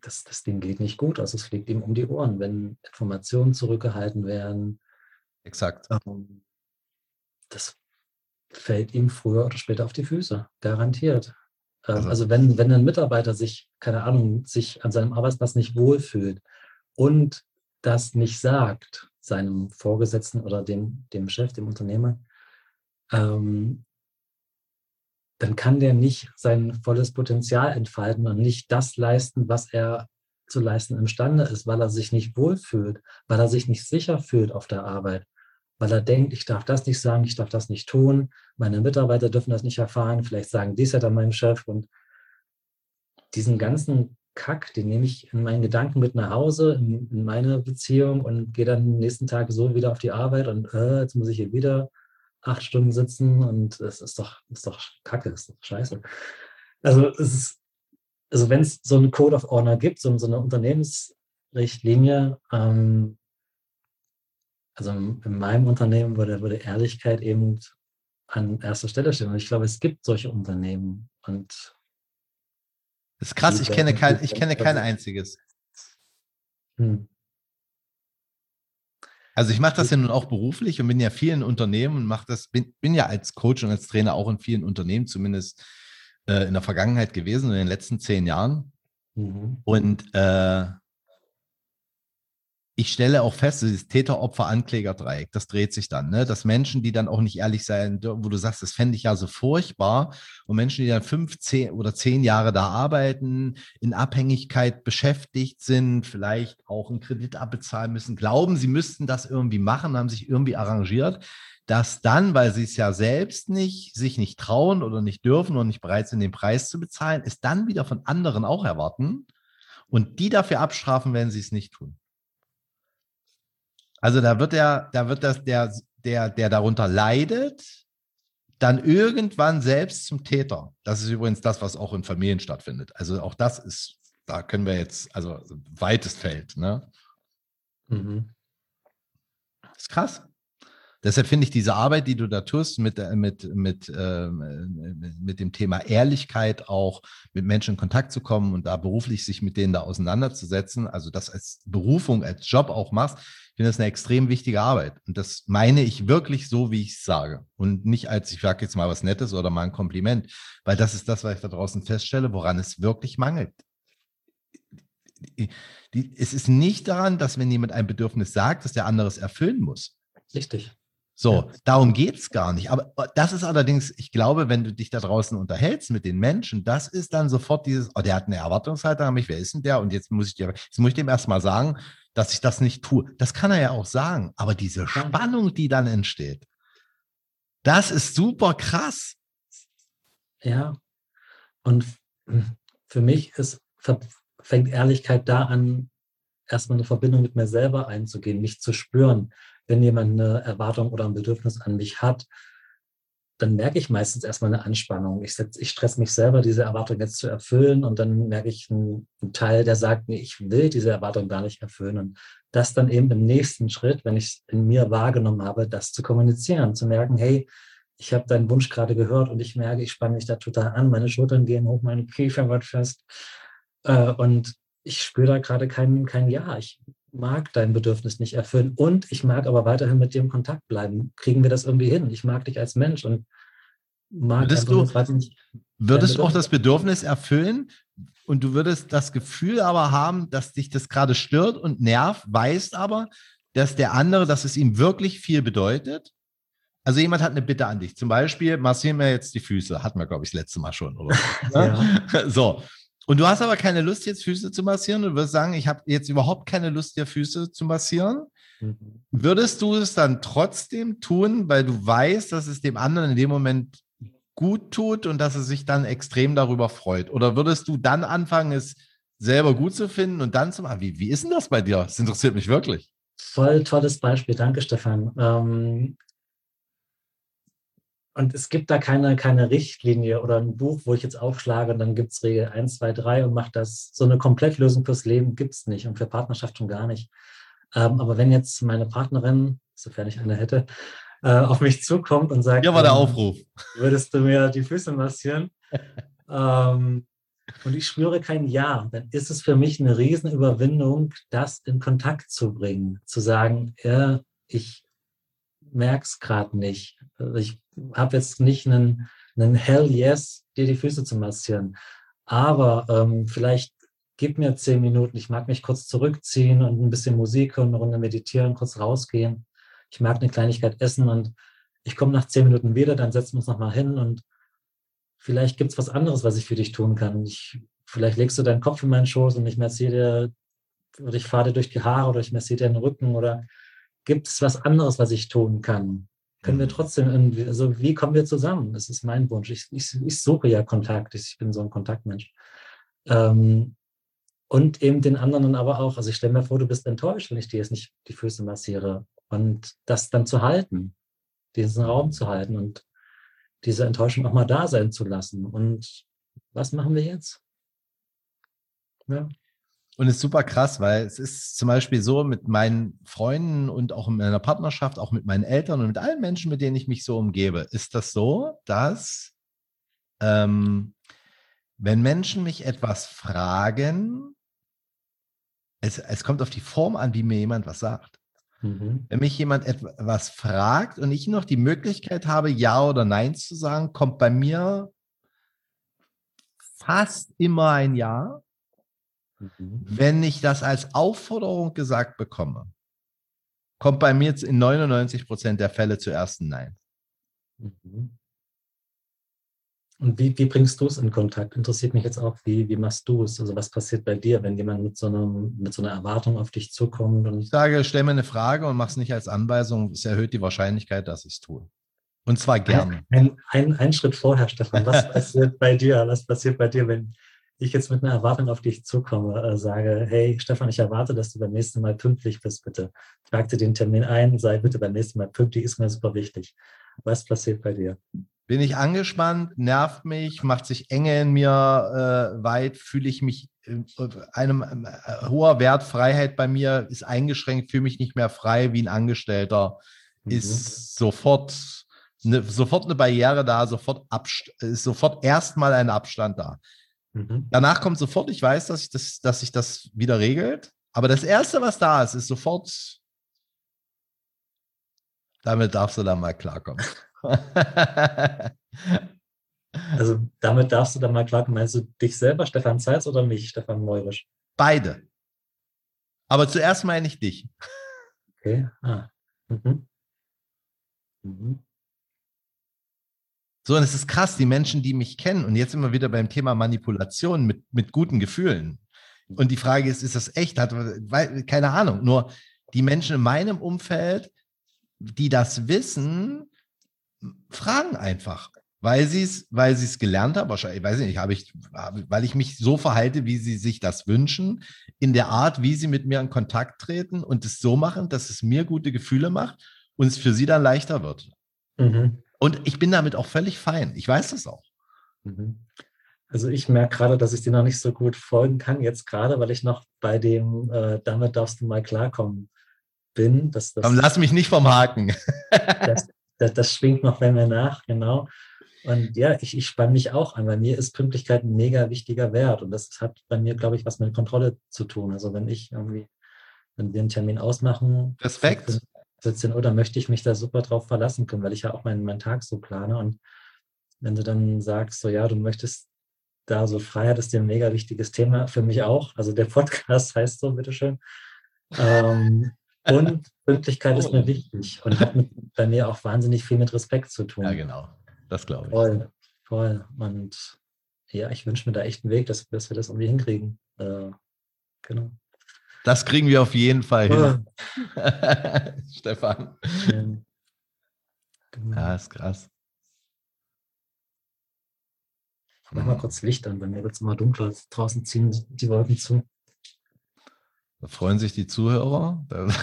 das, das Ding geht nicht gut. Also es fliegt ihm um die Ohren, wenn Informationen zurückgehalten werden. Exakt. Ähm, das fällt ihm früher oder später auf die Füße, garantiert. Ähm, also, also wenn, wenn ein Mitarbeiter sich, keine Ahnung, sich an seinem Arbeitsplatz nicht wohlfühlt und das nicht sagt, seinem Vorgesetzten oder dem, dem Chef, dem Unternehmer, ähm, dann kann der nicht sein volles Potenzial entfalten und nicht das leisten, was er zu leisten imstande ist, weil er sich nicht wohlfühlt, weil er sich nicht sicher fühlt auf der Arbeit weil er denkt, ich darf das nicht sagen, ich darf das nicht tun, meine Mitarbeiter dürfen das nicht erfahren, vielleicht sagen dies ja dann meinem Chef. Und diesen ganzen Kack, den nehme ich in meinen Gedanken mit nach Hause, in, in meine Beziehung und gehe dann am nächsten Tag so wieder auf die Arbeit und äh, jetzt muss ich hier wieder acht Stunden sitzen. Und es ist doch, ist doch Kacke, ist doch scheiße. Also es ist, also wenn es so einen Code of Honor gibt, so, so eine Unternehmensrichtlinie, ähm, also in meinem Unternehmen würde, würde Ehrlichkeit eben an erster Stelle stehen. Und ich glaube, es gibt solche Unternehmen. Und Das ist krass, ich kenne kein, ich kenne kein einziges. Hm. Also ich mache das ja nun auch beruflich und bin ja vielen Unternehmen und mache das, bin, bin ja als Coach und als Trainer auch in vielen Unternehmen, zumindest äh, in der Vergangenheit gewesen, in den letzten zehn Jahren. Mhm. Und äh, ich stelle auch fest, dieses Täter-Opfer-Ankläger-Dreieck, das dreht sich dann, ne? dass Menschen, die dann auch nicht ehrlich sein, wo du sagst, das fände ich ja so furchtbar, und Menschen, die dann fünf, zehn oder zehn Jahre da arbeiten, in Abhängigkeit beschäftigt sind, vielleicht auch einen Kredit abbezahlen müssen, glauben, sie müssten das irgendwie machen, haben sich irgendwie arrangiert, dass dann, weil sie es ja selbst nicht, sich nicht trauen oder nicht dürfen und nicht bereit sind, den Preis zu bezahlen, es dann wieder von anderen auch erwarten und die dafür abstrafen, wenn sie es nicht tun. Also da wird der, da wird das, der, der, der darunter leidet, dann irgendwann selbst zum Täter. Das ist übrigens das, was auch in Familien stattfindet. Also auch das ist, da können wir jetzt, also weites Feld, ne? Mhm. Das ist krass. Deshalb finde ich diese Arbeit, die du da tust, mit, äh, mit, mit, äh, mit dem Thema Ehrlichkeit auch mit Menschen in Kontakt zu kommen und da beruflich sich mit denen da auseinanderzusetzen, also das als Berufung, als Job auch machst, ich finde das eine extrem wichtige Arbeit. Und das meine ich wirklich so, wie ich es sage. Und nicht als, ich sage jetzt mal was Nettes oder mal ein Kompliment, weil das ist das, was ich da draußen feststelle, woran es wirklich mangelt. Es ist nicht daran, dass wenn jemand ein Bedürfnis sagt, dass der andere es erfüllen muss. Richtig. So, darum geht es gar nicht. Aber äh, das ist allerdings, ich glaube, wenn du dich da draußen unterhältst mit den Menschen, das ist dann sofort dieses, oh, der hat eine Erwartungshaltung an mich, wer ist denn der? Und jetzt muss ich dir, jetzt muss ich dem erstmal sagen, dass ich das nicht tue. Das kann er ja auch sagen. Aber diese Spannung, die dann entsteht, das ist super krass. Ja. Und für mich ist, fängt Ehrlichkeit da an, erstmal eine Verbindung mit mir selber einzugehen, mich zu spüren wenn jemand eine Erwartung oder ein Bedürfnis an mich hat, dann merke ich meistens erstmal eine Anspannung. Ich, ich stress mich selber, diese Erwartung jetzt zu erfüllen und dann merke ich einen, einen, Teil, der sagt mir, ich will diese Erwartung gar nicht erfüllen. Und das dann eben im nächsten Schritt, wenn ich es in mir wahrgenommen habe, das zu kommunizieren, zu merken, hey, ich habe deinen Wunsch gerade gehört und ich merke, ich spanne mich da total an, meine Schultern gehen hoch, meine Kiefer wird fest äh, und ich spüre da gerade kein, kein Ja. Ich mag dein Bedürfnis nicht erfüllen und ich mag aber weiterhin mit dir im Kontakt bleiben. Kriegen wir das irgendwie hin? Ich mag dich als Mensch und mag würdest du, nicht, würdest du auch das Bedürfnis erfüllen und du würdest das Gefühl aber haben, dass dich das gerade stört und nervt, weißt aber, dass der andere, dass es ihm wirklich viel bedeutet? Also jemand hat eine Bitte an dich. Zum Beispiel, massieren wir jetzt die Füße. Hatten wir, glaube ich, das letzte Mal schon, oder? ja. So. Und du hast aber keine Lust, jetzt Füße zu massieren und du wirst sagen, ich habe jetzt überhaupt keine Lust, dir Füße zu massieren. Mhm. Würdest du es dann trotzdem tun, weil du weißt, dass es dem anderen in dem Moment gut tut und dass er sich dann extrem darüber freut? Oder würdest du dann anfangen, es selber gut zu finden und dann zu machen? Wie, wie ist denn das bei dir? Das interessiert mich wirklich. Voll tolles Beispiel. Danke, Stefan. Ähm, und es gibt da keine, keine Richtlinie oder ein Buch, wo ich jetzt aufschlage und dann gibt es Regel 1, 2, 3 und mache das. So eine Komplettlösung fürs Leben gibt es nicht und für Partnerschaft schon gar nicht. Ähm, aber wenn jetzt meine Partnerin, sofern ich eine hätte, äh, auf mich zukommt und sagt, ja, war der ähm, Aufruf. Würdest du mir die Füße massieren? ähm, und ich spüre kein Ja, dann ist es für mich eine Riesenüberwindung, das in Kontakt zu bringen, zu sagen, ja, ich merke es gerade nicht. Ich habe jetzt nicht einen, einen Hell Yes, dir die Füße zu massieren. Aber ähm, vielleicht gib mir zehn Minuten. Ich mag mich kurz zurückziehen und ein bisschen Musik hören, eine Runde meditieren, kurz rausgehen. Ich mag eine Kleinigkeit essen und ich komme nach zehn Minuten wieder, dann setzen wir uns nochmal hin und vielleicht gibt es was anderes, was ich für dich tun kann. Ich, vielleicht legst du deinen Kopf in meinen Schoß und ich massiere dir, oder ich fahre dir durch die Haare oder ich massiere dir den Rücken oder gibt es was anderes, was ich tun kann? Können wir mhm. trotzdem irgendwie, also wie kommen wir zusammen? Das ist mein Wunsch. Ich, ich, ich suche ja Kontakt. Ich bin so ein Kontaktmensch. Ähm, und eben den anderen aber auch, also ich stelle mir vor, du bist enttäuscht, wenn ich dir jetzt nicht die Füße massiere. Und das dann zu halten, diesen Raum zu halten und diese Enttäuschung auch mal da sein zu lassen. Und was machen wir jetzt? Ja. Und es ist super krass, weil es ist zum Beispiel so mit meinen Freunden und auch in meiner Partnerschaft, auch mit meinen Eltern und mit allen Menschen, mit denen ich mich so umgebe, ist das so, dass ähm, wenn Menschen mich etwas fragen, es, es kommt auf die Form an, wie mir jemand was sagt. Mhm. Wenn mich jemand etwas fragt und ich noch die Möglichkeit habe, Ja oder Nein zu sagen, kommt bei mir fast immer ein Ja. Mhm. Wenn ich das als Aufforderung gesagt bekomme, kommt bei mir jetzt in 99 Prozent der Fälle zuerst ein Nein. Mhm. Und wie, wie bringst du es in Kontakt? Interessiert mich jetzt auch, wie, wie machst du es? Also was passiert bei dir, wenn jemand mit so, einem, mit so einer Erwartung auf dich zukommt? Und ich sage, stell mir eine Frage und mach es nicht als Anweisung. Es erhöht die Wahrscheinlichkeit, dass ich es tue. Und zwar gerne. Ein, ein, ein, Schritt vorher, Stefan. Was passiert bei dir? Was passiert bei dir, wenn ich jetzt mit einer Erwartung auf dich zukomme, äh, sage, hey Stefan, ich erwarte, dass du beim nächsten Mal pünktlich bist, bitte. Trag dir den Termin ein, sei bitte beim nächsten Mal pünktlich, ist mir super wichtig. Was passiert bei dir? Bin ich angespannt, nervt mich, macht sich enge in mir äh, weit, fühle ich mich äh, einem äh, hoher Wert Freiheit bei mir ist eingeschränkt, fühle mich nicht mehr frei wie ein Angestellter, mhm. ist sofort eine, sofort eine Barriere da, sofort ist sofort erstmal ein Abstand da. Mhm. Danach kommt sofort, ich weiß, dass, ich das, dass sich das wieder regelt, aber das Erste, was da ist, ist sofort, damit darfst du dann mal klarkommen. also damit darfst du dann mal klarkommen. Meinst du dich selber, Stefan Zeitz, oder mich, Stefan Meurisch? Beide. Aber zuerst meine ich dich. Okay. Ah. Mhm. Mhm. So, und es ist krass, die Menschen, die mich kennen, und jetzt immer wieder beim Thema Manipulation mit, mit guten Gefühlen. Und die Frage ist, ist das echt? Hat, weil, keine Ahnung. Nur die Menschen in meinem Umfeld, die das wissen, fragen einfach, weil sie es, weil gelernt haben. Wahrscheinlich, weiß ich nicht, habe ich, weil ich mich so verhalte, wie sie sich das wünschen, in der Art, wie sie mit mir in Kontakt treten und es so machen, dass es mir gute Gefühle macht und es für sie dann leichter wird. Mhm. Und ich bin damit auch völlig fein. Ich weiß das auch. Mhm. Also ich merke gerade, dass ich dir noch nicht so gut folgen kann, jetzt gerade, weil ich noch bei dem, äh, damit darfst du mal klarkommen bin. Das, das, Komm, lass mich nicht vom Haken. das, das, das, schwingt noch bei mir nach, genau. Und ja, ich, ich spanne mich auch an. Bei mir ist Pünktlichkeit ein mega wichtiger Wert. Und das hat bei mir, glaube ich, was mit Kontrolle zu tun. Also wenn ich irgendwie, wenn wir einen Termin ausmachen, Respekt. 14 Uhr, dann möchte ich mich da super drauf verlassen können, weil ich ja auch meinen, meinen Tag so plane. Und wenn du dann sagst, so ja, du möchtest da so Freiheit ist dir ein mega wichtiges Thema, für mich auch. Also der Podcast heißt so, bitteschön. Ähm, und Pünktlichkeit ist mir wichtig und hat mit, bei mir auch wahnsinnig viel mit Respekt zu tun. Ja, genau. Das glaube ich. Voll, voll. Und ja, ich wünsche mir da echt einen Weg, dass, dass wir das irgendwie hinkriegen. Äh, genau. Das kriegen wir auf jeden Fall hin. Stefan. Ja. Genau. ja, ist krass. Mach mal kurz Licht an, bei mir wird es immer dunkler. Draußen ziehen die Wolken zu. Da freuen sich die Zuhörer.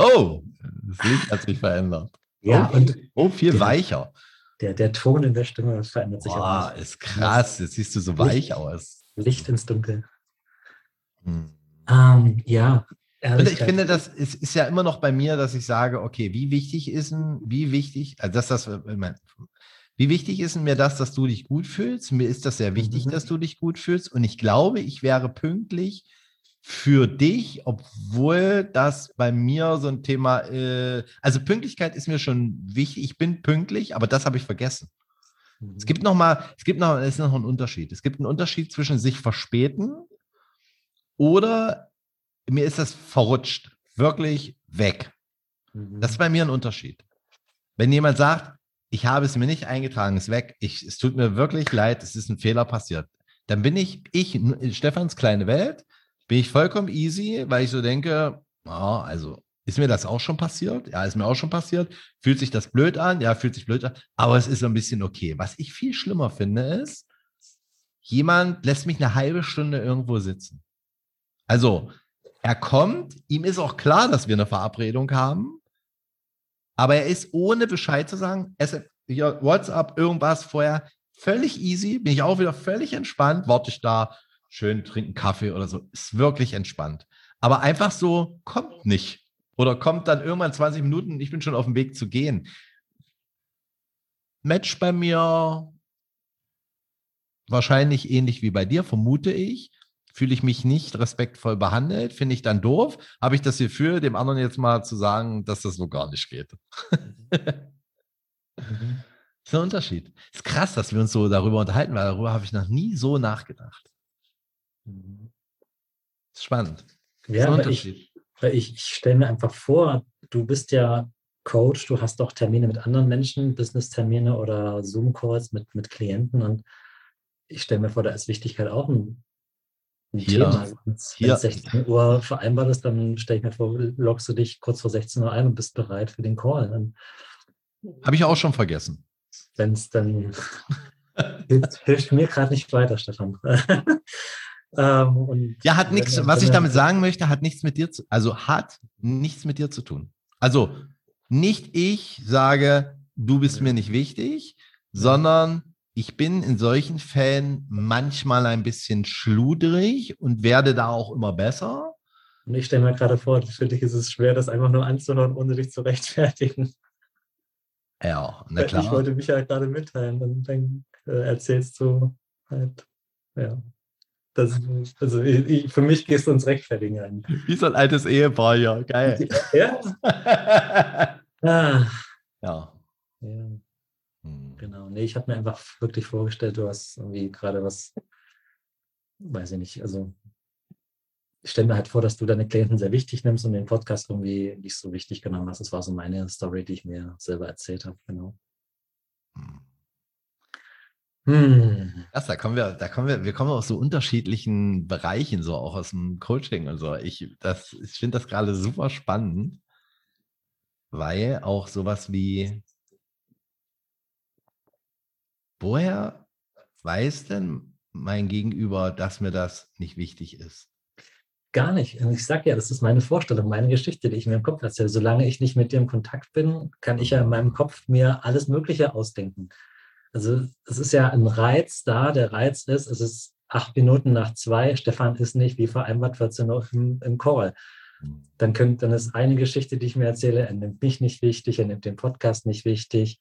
Oh, das Licht hat sich verändert. Ja, oh, und oh, viel der, weicher. Der, der Ton in der Stimme verändert sich auch. ist krass. Jetzt siehst du so weich Licht, aus. Licht ins Dunkel. Hm. Ähm, ja. Und ich finde, das ist, ist, ja immer noch bei mir, dass ich sage, okay, wie wichtig ist denn, wie wichtig, also dass das, wie wichtig ist mir das, dass du dich gut fühlst? Mir ist das sehr wichtig, mhm. dass du dich gut fühlst. Und ich glaube, ich wäre pünktlich für dich, obwohl das bei mir so ein Thema, äh, also Pünktlichkeit ist mir schon wichtig. Ich bin pünktlich, aber das habe ich vergessen. Mhm. Es gibt noch mal, es gibt noch, es ist noch ein Unterschied. Es gibt einen Unterschied zwischen sich verspäten oder mir ist das verrutscht, wirklich weg. Mhm. Das ist bei mir ein Unterschied. Wenn jemand sagt, ich habe es mir nicht eingetragen, ist weg, ich, es tut mir wirklich leid, es ist ein Fehler passiert, dann bin ich, ich, Stefans kleine Welt, bin ich vollkommen easy, weil ich so denke, oh, also ist mir das auch schon passiert? Ja, ist mir auch schon passiert. Fühlt sich das blöd an? Ja, fühlt sich blöd an. Aber es ist so ein bisschen okay. Was ich viel schlimmer finde, ist, jemand lässt mich eine halbe Stunde irgendwo sitzen. Also, er kommt, ihm ist auch klar, dass wir eine Verabredung haben, aber er ist ohne Bescheid zu sagen, WhatsApp, irgendwas vorher, völlig easy, bin ich auch wieder völlig entspannt, warte ich da, schön trinken Kaffee oder so, ist wirklich entspannt. Aber einfach so, kommt nicht. Oder kommt dann irgendwann 20 Minuten, ich bin schon auf dem Weg zu gehen. Match bei mir wahrscheinlich ähnlich wie bei dir, vermute ich. Fühle ich mich nicht respektvoll behandelt, finde ich dann doof. Habe ich das Gefühl, dem anderen jetzt mal zu sagen, dass das so gar nicht geht. mhm. Das ist ein Unterschied. Ist krass, dass wir uns so darüber unterhalten, weil darüber habe ich noch nie so nachgedacht. Mhm. Ist spannend. Ja, aber ich, ich, ich stelle mir einfach vor, du bist ja Coach, du hast doch Termine mit anderen Menschen, Business-Termine oder Zoom-Calls mit, mit Klienten und ich stelle mir vor, da ist Wichtigkeit auch ein, Thema. Wenn es 16 Uhr vereinbart ist, dann stelle ich mir vor, loggst du dich kurz vor 16 Uhr ein und bist bereit für den Call. Habe ich auch schon vergessen. Wenn es dann hilft, mir gerade nicht weiter, Stefan. ähm, ja, hat nichts, was ich damit sagen möchte, hat nichts mit dir zu, also hat nichts mit dir zu tun. Also nicht ich sage, du bist mir nicht wichtig, sondern ich bin in solchen Fällen manchmal ein bisschen schludrig und werde da auch immer besser. Und ich stelle mir gerade vor, für dich ist es schwer, das einfach nur anzuhören, ohne dich zu rechtfertigen. Ja, na klar. Ich wollte mich ja halt gerade mitteilen und dann äh, erzählst du halt, ja. Das, also ich, für mich gehst du uns rechtfertigen ein. Wie so ein altes Ehepaar, ja, geil. Ja. ah. ja. ja. Genau. Nee, ich habe mir einfach wirklich vorgestellt, du hast irgendwie gerade was, weiß ich nicht, also ich stelle mir halt vor, dass du deine Klienten sehr wichtig nimmst und den Podcast irgendwie nicht so wichtig genommen hast. Das war so meine Story, die ich mir selber erzählt habe, genau. Hm. Hm. Das, da kommen wir, da kommen wir, wir kommen aus so unterschiedlichen Bereichen, so auch aus dem Coaching und so. Ich, ich finde das gerade super spannend, weil auch sowas wie, woher weiß denn mein Gegenüber, dass mir das nicht wichtig ist? Gar nicht. Ich sage ja, das ist meine Vorstellung, meine Geschichte, die ich mir im Kopf erzähle. Solange ich nicht mit dir im Kontakt bin, kann ich ja in meinem Kopf mir alles Mögliche ausdenken. Also es ist ja ein Reiz da. Der Reiz ist, es ist acht Minuten nach zwei. Stefan ist nicht wie vereinbart 14 Uhr im, im Call. Dann, könnt, dann ist eine Geschichte, die ich mir erzähle, er nimmt mich nicht wichtig, er nimmt den Podcast nicht wichtig.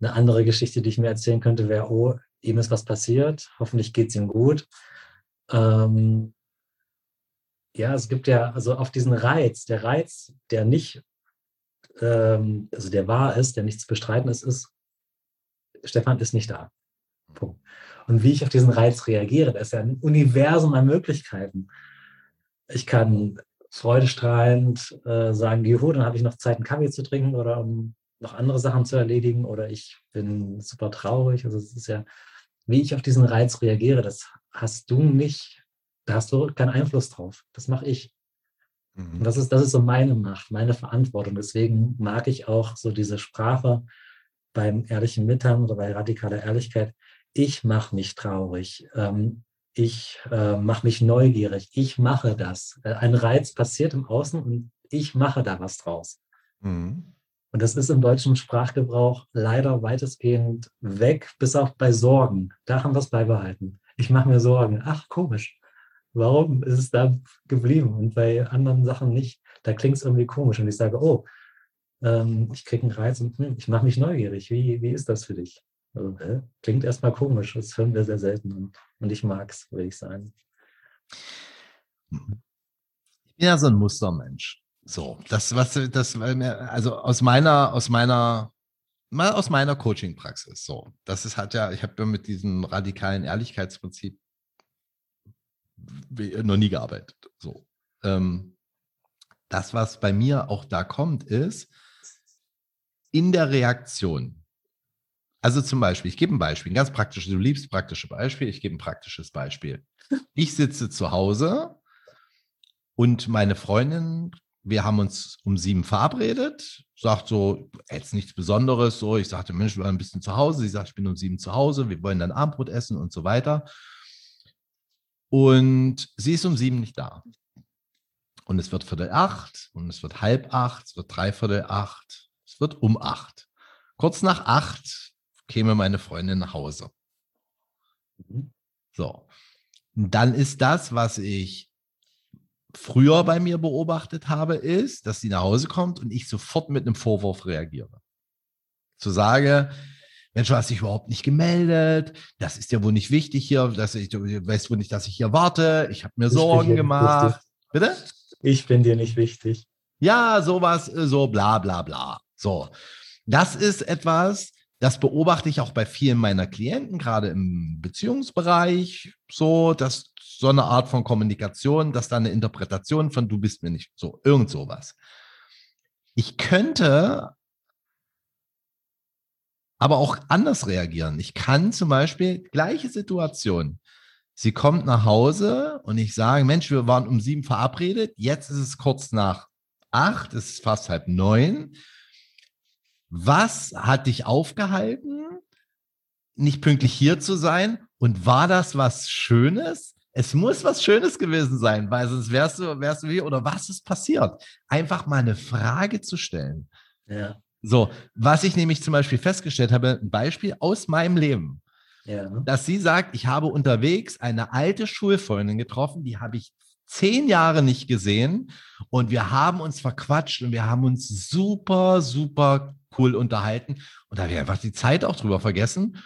Eine andere Geschichte, die ich mir erzählen könnte, wäre, oh, ihm ist was passiert, hoffentlich geht es ihm gut. Ähm, ja, es gibt ja, also auf diesen Reiz, der Reiz, der nicht, ähm, also der wahr ist, der nichts bestreiten ist, ist, Stefan ist nicht da. Punkt. Und wie ich auf diesen Reiz reagiere, das ist ja ein Universum an Möglichkeiten. Ich kann freudestrahlend äh, sagen, juhu, dann habe ich noch Zeit, einen Kaffee zu trinken oder um noch andere Sachen zu erledigen oder ich bin super traurig. Also es ist ja, wie ich auf diesen Reiz reagiere, das hast du nicht, da hast du keinen Einfluss drauf. Das mache ich. Mhm. Und das ist, das ist so meine Macht, meine Verantwortung. Deswegen mag ich auch so diese Sprache, beim ehrlichen Mitteilen oder bei radikaler Ehrlichkeit, ich mache mich traurig, ähm, ich äh, mache mich neugierig, ich mache das. Äh, ein Reiz passiert im Außen und ich mache da was draus. Mhm. Und das ist im deutschen Sprachgebrauch leider weitestgehend weg, bis auf bei Sorgen. Da haben wir es beibehalten. Ich mache mir Sorgen. Ach, komisch. Warum ist es da geblieben und bei anderen Sachen nicht? Da klingt es irgendwie komisch. Und ich sage, oh, ähm, ich kriege einen Reiz und hm, ich mache mich neugierig. Wie, wie ist das für dich? Also, äh, klingt erstmal komisch, das hören wir sehr selten und, und ich mag es, würde ich sagen. Ich bin ja so ein Mustermensch. So, das, was, das, also aus meiner, aus meiner, mal aus meiner Coaching-Praxis. So, das ist hat ja, ich habe ja mit diesem radikalen Ehrlichkeitsprinzip noch nie gearbeitet. So, ähm, das, was bei mir auch da kommt, ist, in der Reaktion. Also zum Beispiel, ich gebe ein Beispiel, ein ganz praktisches, du liebst praktische Beispiele, ich gebe ein praktisches Beispiel. Ich sitze zu Hause und meine Freundin, wir haben uns um sieben verabredet, sagt so, jetzt nichts Besonderes, so, ich sagte, Mensch, wir waren ein bisschen zu Hause, sie sagt, ich bin um sieben zu Hause, wir wollen dann Abendbrot essen und so weiter. Und sie ist um sieben nicht da. Und es wird Viertel acht und es wird halb acht, es wird dreiviertel acht, wird um acht. Kurz nach acht käme meine Freundin nach Hause. Mhm. So. Und dann ist das, was ich früher bei mir beobachtet habe, ist, dass sie nach Hause kommt und ich sofort mit einem Vorwurf reagiere. Zu sage, Mensch, du hast dich überhaupt nicht gemeldet, das ist ja wohl nicht wichtig hier, dass ich, du weißt wohl nicht, dass ich hier warte, ich habe mir ich Sorgen gemacht. Bitte? Ich bin dir nicht wichtig. Ja, sowas, äh, so bla bla bla. So, das ist etwas, das beobachte ich auch bei vielen meiner Klienten, gerade im Beziehungsbereich, so, dass so eine Art von Kommunikation, dass da eine Interpretation von du bist mir nicht so, irgend sowas. Ich könnte aber auch anders reagieren. Ich kann zum Beispiel gleiche Situation. Sie kommt nach Hause und ich sage, Mensch, wir waren um sieben verabredet. Jetzt ist es kurz nach acht, es ist fast halb neun. Was hat dich aufgehalten, nicht pünktlich hier zu sein? Und war das was Schönes? Es muss was Schönes gewesen sein, weil sonst wärst du, wärst du hier oder was ist passiert? Einfach mal eine Frage zu stellen. Ja. So, was ich nämlich zum Beispiel festgestellt habe, ein Beispiel aus meinem Leben. Ja. Dass sie sagt, ich habe unterwegs eine alte Schulfreundin getroffen, die habe ich zehn Jahre nicht gesehen und wir haben uns verquatscht und wir haben uns super, super cool unterhalten und da habe ich einfach die Zeit auch drüber vergessen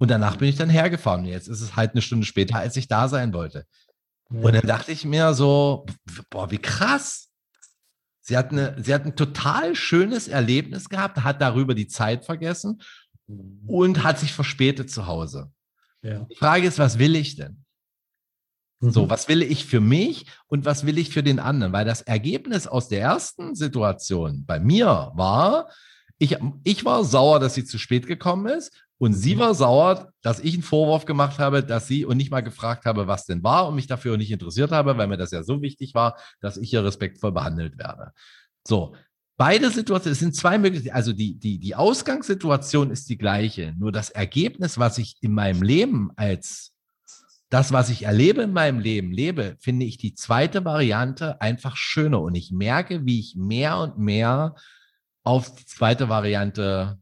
und danach bin ich dann hergefahren. Jetzt ist es halt eine Stunde später, als ich da sein wollte. Ja. Und dann dachte ich mir so, boah, wie krass. Sie hat, eine, sie hat ein total schönes Erlebnis gehabt, hat darüber die Zeit vergessen mhm. und hat sich verspätet zu Hause. Ja. Die Frage ist, was will ich denn? Mhm. So, was will ich für mich und was will ich für den anderen? Weil das Ergebnis aus der ersten Situation bei mir war, ich, ich war sauer, dass sie zu spät gekommen ist und sie mhm. war sauer, dass ich einen Vorwurf gemacht habe, dass sie und nicht mal gefragt habe, was denn war und mich dafür nicht interessiert habe, weil mir das ja so wichtig war, dass ich hier respektvoll behandelt werde. So, beide Situationen, es sind zwei Möglichkeiten. Also die, die, die Ausgangssituation ist die gleiche. Nur das Ergebnis, was ich in meinem Leben als das, was ich erlebe in meinem Leben, lebe, finde ich die zweite Variante einfach schöner. Und ich merke, wie ich mehr und mehr auf die zweite Variante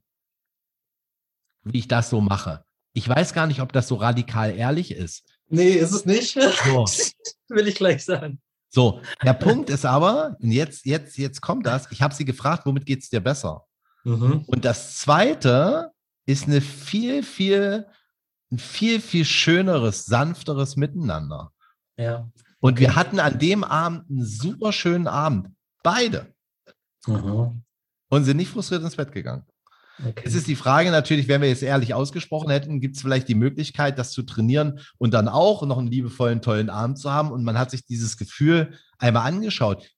wie ich das so mache. Ich weiß gar nicht, ob das so radikal ehrlich ist. Nee, ist es nicht. So. Will ich gleich sagen. So, der Punkt ist aber, jetzt, jetzt, jetzt kommt das, ich habe sie gefragt, womit geht es dir besser? Mhm. Und das Zweite ist eine viel, viel, ein viel, viel schöneres, sanfteres Miteinander. Ja. Und okay. wir hatten an dem Abend einen super schönen Abend. Beide. Mhm. Und sind nicht frustriert ins Bett gegangen. Okay. Es ist die Frage natürlich, wenn wir jetzt ehrlich ausgesprochen hätten, gibt es vielleicht die Möglichkeit, das zu trainieren und dann auch noch einen liebevollen, tollen Abend zu haben und man hat sich dieses Gefühl einmal angeschaut.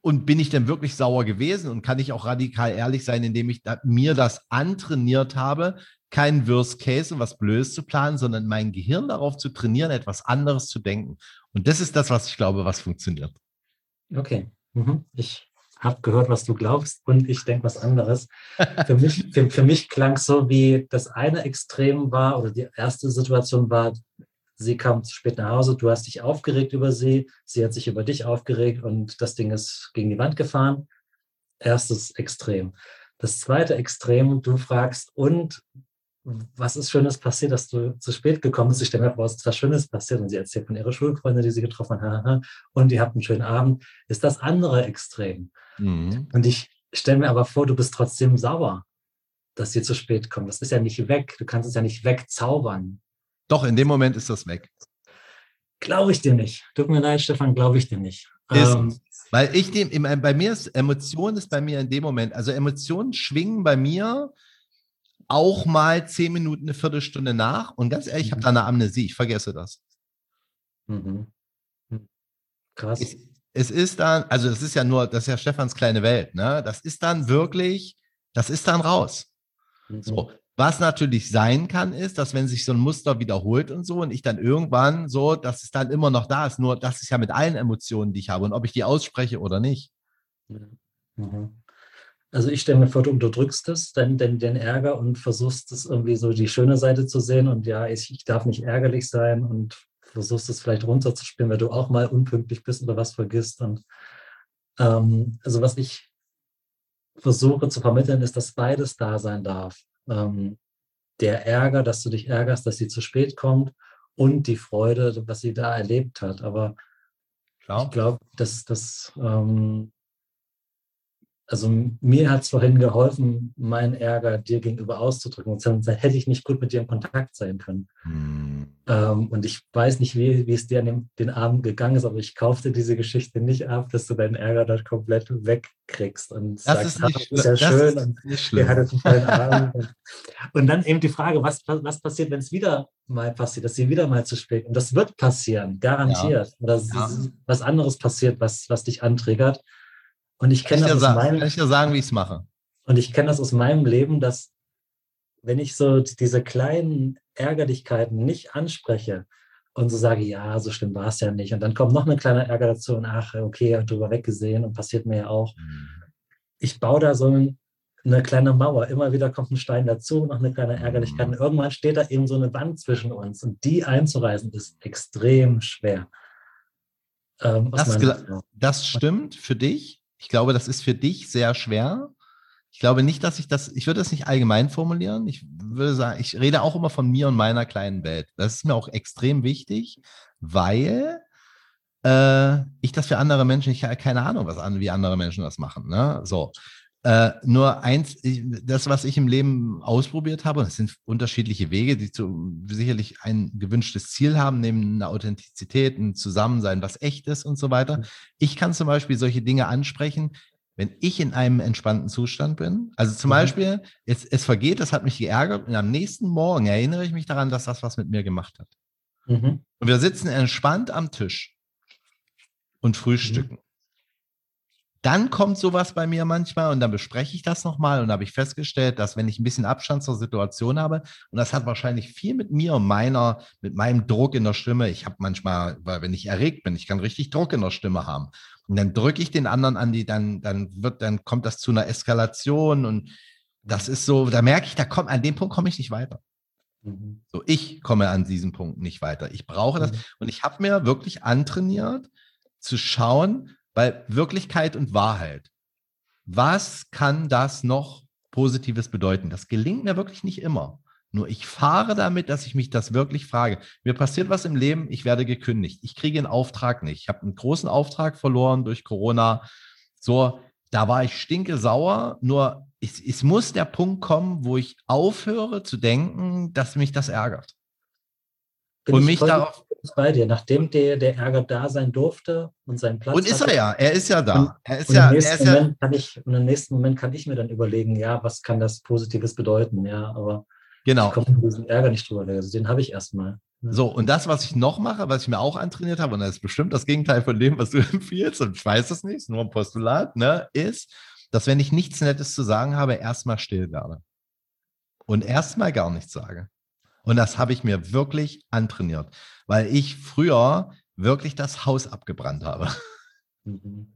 Und bin ich denn wirklich sauer gewesen und kann ich auch radikal ehrlich sein, indem ich da, mir das antrainiert habe, keinen Worst Case und was Blödes zu planen, sondern mein Gehirn darauf zu trainieren, etwas anderes zu denken. Und das ist das, was ich glaube, was funktioniert. Okay. Mhm. Ich habe gehört, was du glaubst und ich denke was anderes. Für mich, für, für mich klang es so, wie das eine Extrem war oder die erste Situation war, sie kam zu spät nach Hause, du hast dich aufgeregt über sie, sie hat sich über dich aufgeregt und das Ding ist gegen die Wand gefahren. Erstes Extrem. Das zweite Extrem, du fragst, und was ist Schönes passiert, dass du zu spät gekommen bist? Ich stelle mir vor, es ist was Schönes passiert und sie erzählt von ihrer Schulfreundin, die sie getroffen hat und ihr habt einen schönen Abend. Ist das andere Extrem. Mhm. Und ich stelle mir aber vor, du bist trotzdem sauer, dass sie zu spät kommt. Das ist ja nicht weg. Du kannst es ja nicht wegzaubern. Doch, in dem Moment ist das weg. Glaube ich dir nicht. Tut mir leid, Stefan, glaube ich dir nicht. Ist, ähm, weil ich dem, bei mir ist, Emotion ist bei mir in dem Moment, also Emotionen schwingen bei mir auch mal zehn Minuten, eine Viertelstunde nach. Und ganz ehrlich, ich habe mhm. da eine Amnesie, ich vergesse das. Mhm. Hm. Krass. Es, es, ist dann, also das ist ja nur, das ist ja Stefans kleine Welt, ne? Das ist dann wirklich, das ist dann raus. Mhm. So. Was natürlich sein kann, ist, dass wenn sich so ein Muster wiederholt und so und ich dann irgendwann so, dass es dann immer noch da ist. Nur das ist ja mit allen Emotionen, die ich habe und ob ich die ausspreche oder nicht. Mhm. Also ich stelle mir vor, du unterdrückst es, den, den, den Ärger und versuchst es irgendwie so die schöne Seite zu sehen und ja, ich, ich darf nicht ärgerlich sein und versuchst es vielleicht runterzuspielen, weil du auch mal unpünktlich bist oder was vergisst. Und ähm, also was ich versuche zu vermitteln, ist, dass beides da sein darf. Ähm, der Ärger, dass du dich ärgerst, dass sie zu spät kommt und die Freude, was sie da erlebt hat. Aber Klar. ich glaube, dass das ähm, also mir hat es vorhin geholfen, meinen Ärger dir gegenüber auszudrücken. Sonst hätte ich nicht gut mit dir in Kontakt sein können. Hm. Ähm, und ich weiß nicht, wie, wie es dir an dem, den Abend gegangen ist, aber ich kaufte diese Geschichte nicht ab, dass du deinen Ärger dort komplett wegkriegst und das sagst, ist, nicht, das ist ja das schön ist und nicht ihr hattet einen tollen Abend. Und, und dann eben die Frage, was, was passiert, wenn es wieder mal passiert, dass sie wieder mal zu spät und das wird passieren, garantiert. Ja. Oder ja. was anderes passiert, was, was dich antriggert. Und ich kenne das aus meinem, kann ich dir sagen, wie ich es mache. Und ich kenne das aus meinem Leben, dass wenn ich so diese kleinen Ärgerlichkeiten nicht anspreche und so sage, ja, so schlimm war es ja nicht. Und dann kommt noch ein kleiner Ärger dazu und ach, okay, drüber weggesehen und passiert mir ja auch. Mhm. Ich baue da so eine kleine Mauer. Immer wieder kommt ein Stein dazu, noch eine kleine Ärgerlichkeit. Und irgendwann steht da eben so eine Wand zwischen uns. Und die einzureißen ist extrem schwer. Ähm, das, das stimmt für dich. Ich glaube, das ist für dich sehr schwer. Ich glaube nicht, dass ich das, ich würde das nicht allgemein formulieren. Ich würde sagen, ich rede auch immer von mir und meiner kleinen Welt. Das ist mir auch extrem wichtig, weil äh, ich das für andere Menschen, ich habe keine Ahnung, was an, wie andere Menschen das machen. Ne? So. Äh, nur eins, ich, das, was ich im Leben ausprobiert habe, das sind unterschiedliche Wege, die zu, sicherlich ein gewünschtes Ziel haben, neben einer Authentizität, ein Zusammensein, was echt ist und so weiter. Mhm. Ich kann zum Beispiel solche Dinge ansprechen, wenn ich in einem entspannten Zustand bin. Also zum mhm. Beispiel, es, es vergeht, das hat mich geärgert und am nächsten Morgen erinnere ich mich daran, dass das was mit mir gemacht hat. Mhm. Und wir sitzen entspannt am Tisch und frühstücken. Mhm. Dann kommt sowas bei mir manchmal und dann bespreche ich das nochmal und habe ich festgestellt, dass wenn ich ein bisschen Abstand zur Situation habe, und das hat wahrscheinlich viel mit mir und meiner, mit meinem Druck in der Stimme, ich habe manchmal, weil wenn ich erregt bin, ich kann richtig Druck in der Stimme haben. Und dann drücke ich den anderen an die, dann, dann wird, dann kommt das zu einer Eskalation und das ist so, da merke ich, da kommt, an dem Punkt komme ich nicht weiter. Mhm. So, ich komme an diesem Punkt nicht weiter. Ich brauche das. Mhm. Und ich habe mir wirklich antrainiert, zu schauen, weil Wirklichkeit und Wahrheit, was kann das noch Positives bedeuten? Das gelingt mir wirklich nicht immer. Nur ich fahre damit, dass ich mich das wirklich frage. Mir passiert was im Leben, ich werde gekündigt. Ich kriege einen Auftrag nicht. Ich habe einen großen Auftrag verloren durch Corona. So, da war ich stinke sauer. Nur es, es muss der Punkt kommen, wo ich aufhöre zu denken, dass mich das ärgert. Bin und mich darauf. Bei dir, nachdem der, der Ärger da sein durfte und seinen Platz. Und ist er ja, er ist ja da. Und, er ist ja, im nächsten Moment ja, kann ich, und im nächsten Moment kann ich mir dann überlegen, ja, was kann das Positives bedeuten, ja, aber genau. ich komme mit diesem Ärger nicht drüber weg. Also den habe ich erstmal. So, und das, was ich noch mache, was ich mir auch antrainiert habe, und das ist bestimmt das Gegenteil von dem, was du empfiehlst, und ich weiß es nicht, nur ein Postulat, ne, ist, dass wenn ich nichts Nettes zu sagen habe, erstmal still werde. Und erstmal gar nichts sage. Und das habe ich mir wirklich antrainiert, weil ich früher wirklich das Haus abgebrannt habe. Mhm.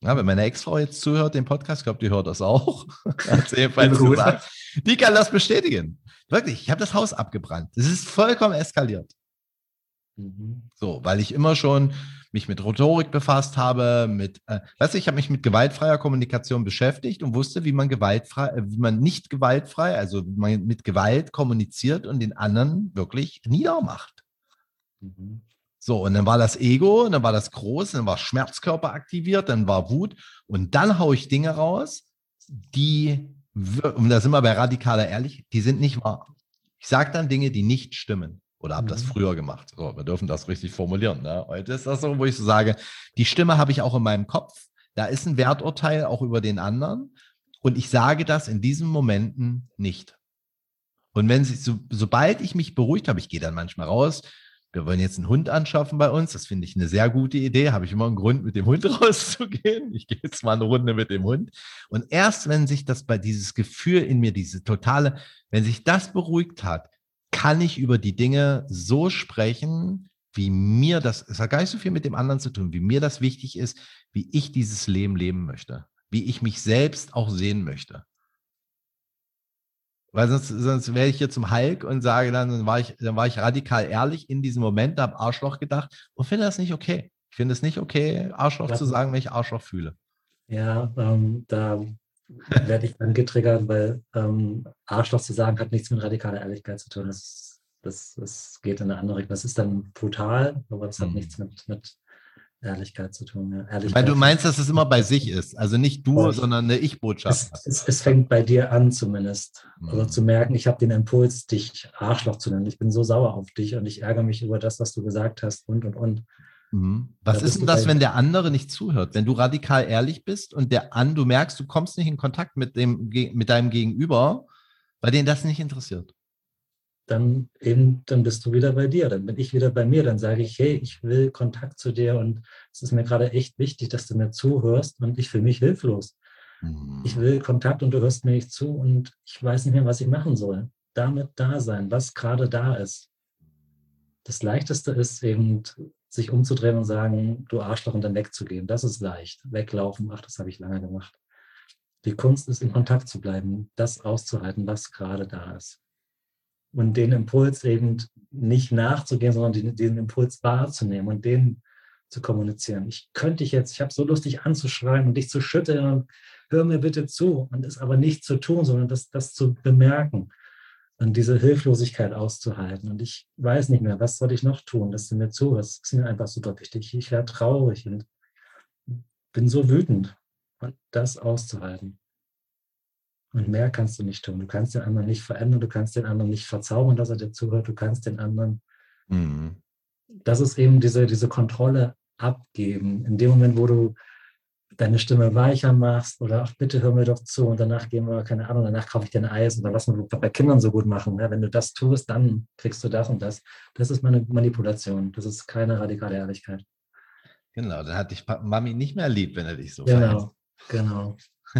Ja, wenn meine Ex-Frau jetzt zuhört, den Podcast, ich glaube, die hört das auch. die kann das bestätigen. Wirklich, ich habe das Haus abgebrannt. Es ist vollkommen eskaliert. Mhm. So, weil ich immer schon mich mit Rhetorik befasst habe, mit, äh, weißt du, ich habe mich mit gewaltfreier Kommunikation beschäftigt und wusste, wie man gewaltfrei, äh, wie man nicht gewaltfrei, also wie man mit Gewalt kommuniziert und den anderen wirklich niedermacht. Mhm. So, und dann war das Ego, und dann war das groß, dann war Schmerzkörper aktiviert, dann war Wut und dann haue ich Dinge raus, die, und da sind wir bei radikaler ehrlich, die sind nicht wahr. Ich sage dann Dinge, die nicht stimmen. Oder habe mhm. das früher gemacht. So, wir dürfen das richtig formulieren. Ne? Heute ist das so, wo ich so sage, die Stimme habe ich auch in meinem Kopf. Da ist ein Werturteil auch über den anderen. Und ich sage das in diesen Momenten nicht. Und wenn sie, so, sobald ich mich beruhigt habe, ich gehe dann manchmal raus, wir wollen jetzt einen Hund anschaffen bei uns. Das finde ich eine sehr gute Idee. Habe ich immer einen Grund, mit dem Hund rauszugehen. Ich gehe jetzt mal eine Runde mit dem Hund. Und erst wenn sich das bei dieses Gefühl in mir, diese totale, wenn sich das beruhigt hat, kann ich über die Dinge so sprechen, wie mir das, es hat gar nicht so viel mit dem anderen zu tun, wie mir das wichtig ist, wie ich dieses Leben leben möchte, wie ich mich selbst auch sehen möchte. Weil sonst, sonst wäre ich hier zum Hulk und sage dann, dann war ich, dann war ich radikal ehrlich in diesem Moment, habe Arschloch gedacht und finde das nicht okay. Ich finde es nicht okay, Arschloch ja. zu sagen, wenn ich Arschloch fühle. Ja, ähm, da werde ich dann getriggert, weil ähm, Arschloch zu sagen hat nichts mit radikaler Ehrlichkeit zu tun. Das, das, das geht in eine andere Richtung. Das ist dann brutal, aber das hat mhm. nichts mit, mit Ehrlichkeit zu tun. Ja. Ehrlichkeit Weil du meinst, dass es immer bei sich ist. Also nicht du, Voll. sondern eine Ich-Botschaft. es, es, es fängt bei dir an zumindest. Also Mhm. zu merken, ich habe den Impuls, dich Arschloch zu nennen. Ich bin so sauer auf dich und ich ärgere mich über das, was du gesagt hast und, und, und. Mhm. Was ist denn das, bei- wenn der andere nicht zuhört? Wenn du radikal ehrlich bist und der an, du merkst, du kommst nicht in Kontakt mit dem, mit deinem Gegenüber, weil den das nicht interessiert. Dann eben, dann bist du wieder bei dir. Dann bin ich wieder bei mir. Dann sage ich, hey, ich will Kontakt zu dir und es ist mir gerade echt wichtig, dass du mir zuhörst und ich fühle mich hilflos. Mhm. Ich will Kontakt und du hörst mir nicht zu und ich weiß nicht mehr, was ich machen soll. Damit da sein, was gerade da ist. Das Leichteste ist eben, sich umzudrehen und sagen, du Arschloch und dann wegzugehen. Das ist leicht. Weglaufen, ach, das habe ich lange gemacht. Die Kunst ist, in Kontakt zu bleiben, das auszuhalten, was gerade da ist. Und den Impuls eben nicht nachzugehen, sondern den, den Impuls wahrzunehmen und den zu kommunizieren. Ich könnte dich jetzt, ich habe so Lust, dich anzuschreien und dich zu schütteln und hör mir bitte zu und es aber nicht zu tun, sondern das, das zu bemerken und diese Hilflosigkeit auszuhalten. Und ich weiß nicht mehr, was soll ich noch tun, dass du mir zuhörst. Das ist mir einfach super wichtig. Ich werde traurig und bin so wütend. Und das auszuhalten. Und mehr kannst du nicht tun. Du kannst den anderen nicht verändern, du kannst den anderen nicht verzaubern, dass er dir zuhört, du kannst den anderen Mhm. das ist eben diese, diese Kontrolle abgeben. In dem Moment, wo du deine Stimme weicher machst oder ach, bitte hör mir doch zu und danach gehen wir, keine Ahnung, danach kaufe ich dir ein Eis und dann lass mal bei Kindern so gut machen. Ne? Wenn du das tust, dann kriegst du das und das. Das ist meine Manipulation. Das ist keine radikale Ehrlichkeit. Genau, dann hat dich Mami nicht mehr lieb, wenn er dich so Genau, genau.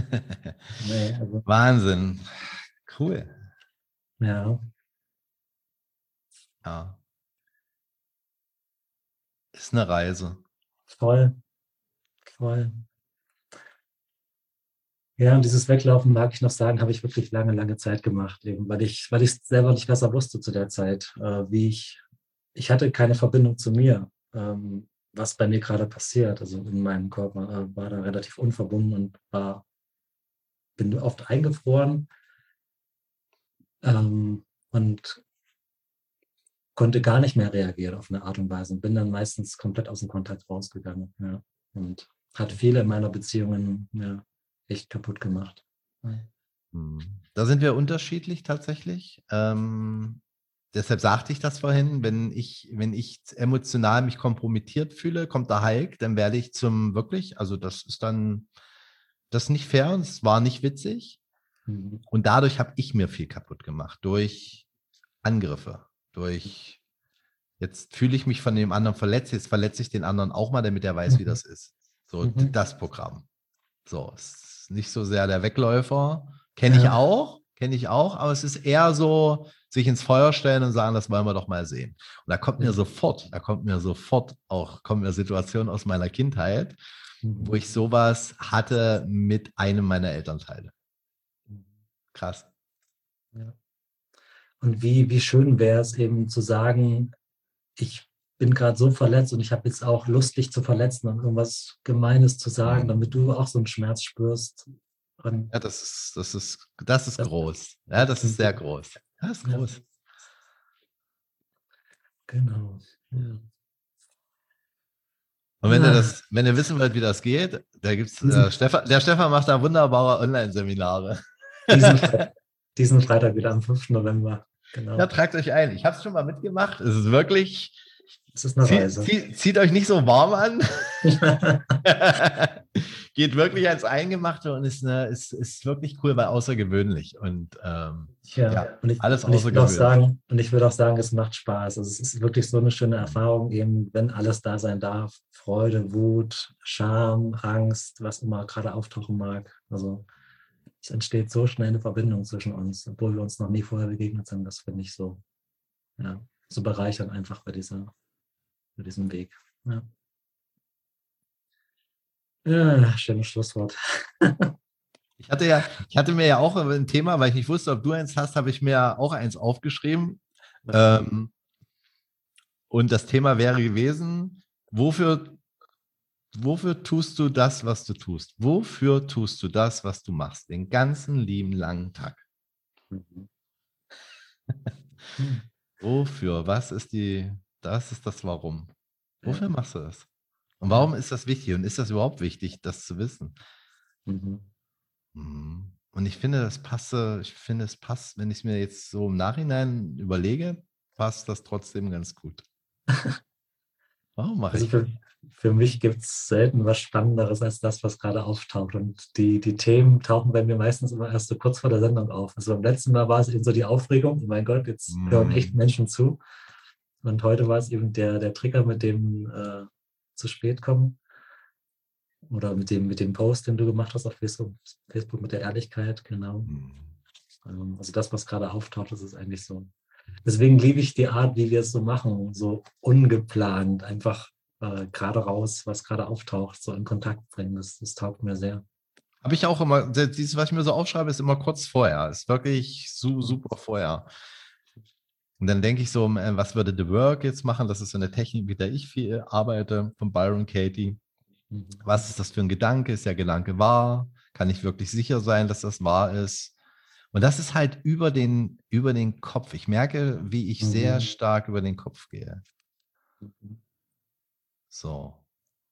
Nee, also, Wahnsinn. Cool. ja. Ja. Ist eine Reise. Voll. Voll. Ja, und dieses Weglaufen, mag ich noch sagen, habe ich wirklich lange, lange Zeit gemacht, eben, weil ich, weil ich es selber nicht besser wusste zu der Zeit, äh, wie ich, ich hatte keine Verbindung zu mir, ähm, was bei mir gerade passiert. Also in meinem Körper äh, war da relativ unverbunden und war, bin oft eingefroren ähm, und konnte gar nicht mehr reagieren auf eine Art und Weise und bin dann meistens komplett aus dem Kontakt rausgegangen. Ja. Und hat viele meiner Beziehungen ja, echt kaputt gemacht. Hm. Da sind wir unterschiedlich tatsächlich. Ähm, deshalb sagte ich das vorhin, wenn ich, wenn ich emotional mich kompromittiert fühle, kommt der Hulk, dann werde ich zum wirklich, also das ist dann, das ist nicht fair und es war nicht witzig. Mhm. Und dadurch habe ich mir viel kaputt gemacht, durch Angriffe, durch jetzt fühle ich mich von dem anderen verletzt, jetzt verletze ich den anderen auch mal, damit er weiß, wie Mhm. das ist. So, Mhm. das Programm. So, es ist nicht so sehr der Wegläufer. Kenne ich Ja. auch, kenne ich auch, aber es ist eher so, sich ins Feuer stellen und sagen, das wollen wir doch mal sehen. Und da kommt mir Ja. sofort, da kommt mir sofort auch, kommen mir Situationen aus meiner Kindheit, Mhm. wo ich sowas hatte mit einem meiner Elternteile. Krass. Und wie, wie schön wäre es eben zu sagen, ich bin gerade so verletzt und ich habe jetzt auch Lust, dich zu verletzen und irgendwas Gemeines zu sagen, Mhm. damit du auch so einen Schmerz spürst. Und Ja, das ist, das ist, das ist groß. Ja, das ist sehr groß. Das ist Ja. groß. genau. Ja. Und wenn Ah. ihr das, wenn ihr wissen wollt, wie das geht, da gibt's äh, Stefan, der Stefan macht da wunderbare Online-Seminare. Diesen, diesen Freitag wieder am 5. November. Genau. Ja, tragt euch ein. Ich habe es schon mal mitgemacht. Es ist wirklich, Es ist eine zieht, Reise. zieht, zieht euch nicht so warm an. Geht wirklich ans Eingemachte und ist, eine, ist, ist wirklich cool, weil außergewöhnlich. Und ähm, Ja, Ja, und ich, alles und ich würde auch außergewöhnlich. sagen, und ich würde auch sagen, es macht Spaß. Also es ist wirklich so eine schöne Erfahrung, eben, wenn alles da sein darf. Freude, Wut, Scham, Angst, was immer gerade auftauchen mag. Also es entsteht so schnell eine Verbindung zwischen uns, obwohl wir uns noch nie vorher begegnet sind. Das finde ich so, ja, so bereichernd einfach bei dieser, bei diesem Weg. Ja. Ja, schönes Schlusswort. ich hatte ja, ich hatte mir ja auch ein Thema, weil ich nicht wusste, ob du eins hast, habe ich mir auch eins aufgeschrieben. Ähm, und das Thema wäre gewesen, wofür, wofür tust du das, was du tust? Wofür tust du das, was du machst? Den ganzen lieben langen Tag. Mhm. Wofür? Was ist die, das ist das Warum? Wofür machst du das? Und warum ist das wichtig? Und ist das überhaupt wichtig, das zu wissen? Mhm. Mhm. Und ich finde, das passe, ich finde, es passt, wenn ich es mir jetzt so im Nachhinein überlege, passt das trotzdem ganz gut. Warum mache Also ich? für, für mich gibt es selten was Spannenderes als das, was gerade auftaucht. Und die, die Themen tauchen bei mir meistens immer erst so kurz vor der Sendung auf. Also beim letzten Mal war es eben so die Aufregung, oh mein Gott, jetzt hören echt Mhm. Menschen zu. Und heute war es eben der, der Trigger mit dem äh, zu spät kommen. Oder mit dem, mit dem Post, den du gemacht hast auf Facebook, Facebook mit der Ehrlichkeit, genau. Mhm. Ähm, Also das, was gerade auftaucht, das ist eigentlich so. Deswegen liebe ich die Art, wie wir es so machen, so ungeplant, einfach äh, gerade raus, was gerade auftaucht, so in Kontakt bringen. Das, das taugt mir sehr. Habe ich auch immer, dieses, was ich mir so aufschreibe, ist immer kurz vorher. Ist wirklich su super vorher. Und dann denke ich so, was würde The Work jetzt machen? Das ist so eine Technik, mit der ich viel arbeite, von Byron Katie. Mhm. Was ist das für ein Gedanke? Ist der Gedanke wahr? Kann ich wirklich sicher sein, dass das wahr ist? Und das ist halt über den, über den Kopf. Ich merke, wie ich sehr Mhm. stark über den Kopf gehe. Mhm. So.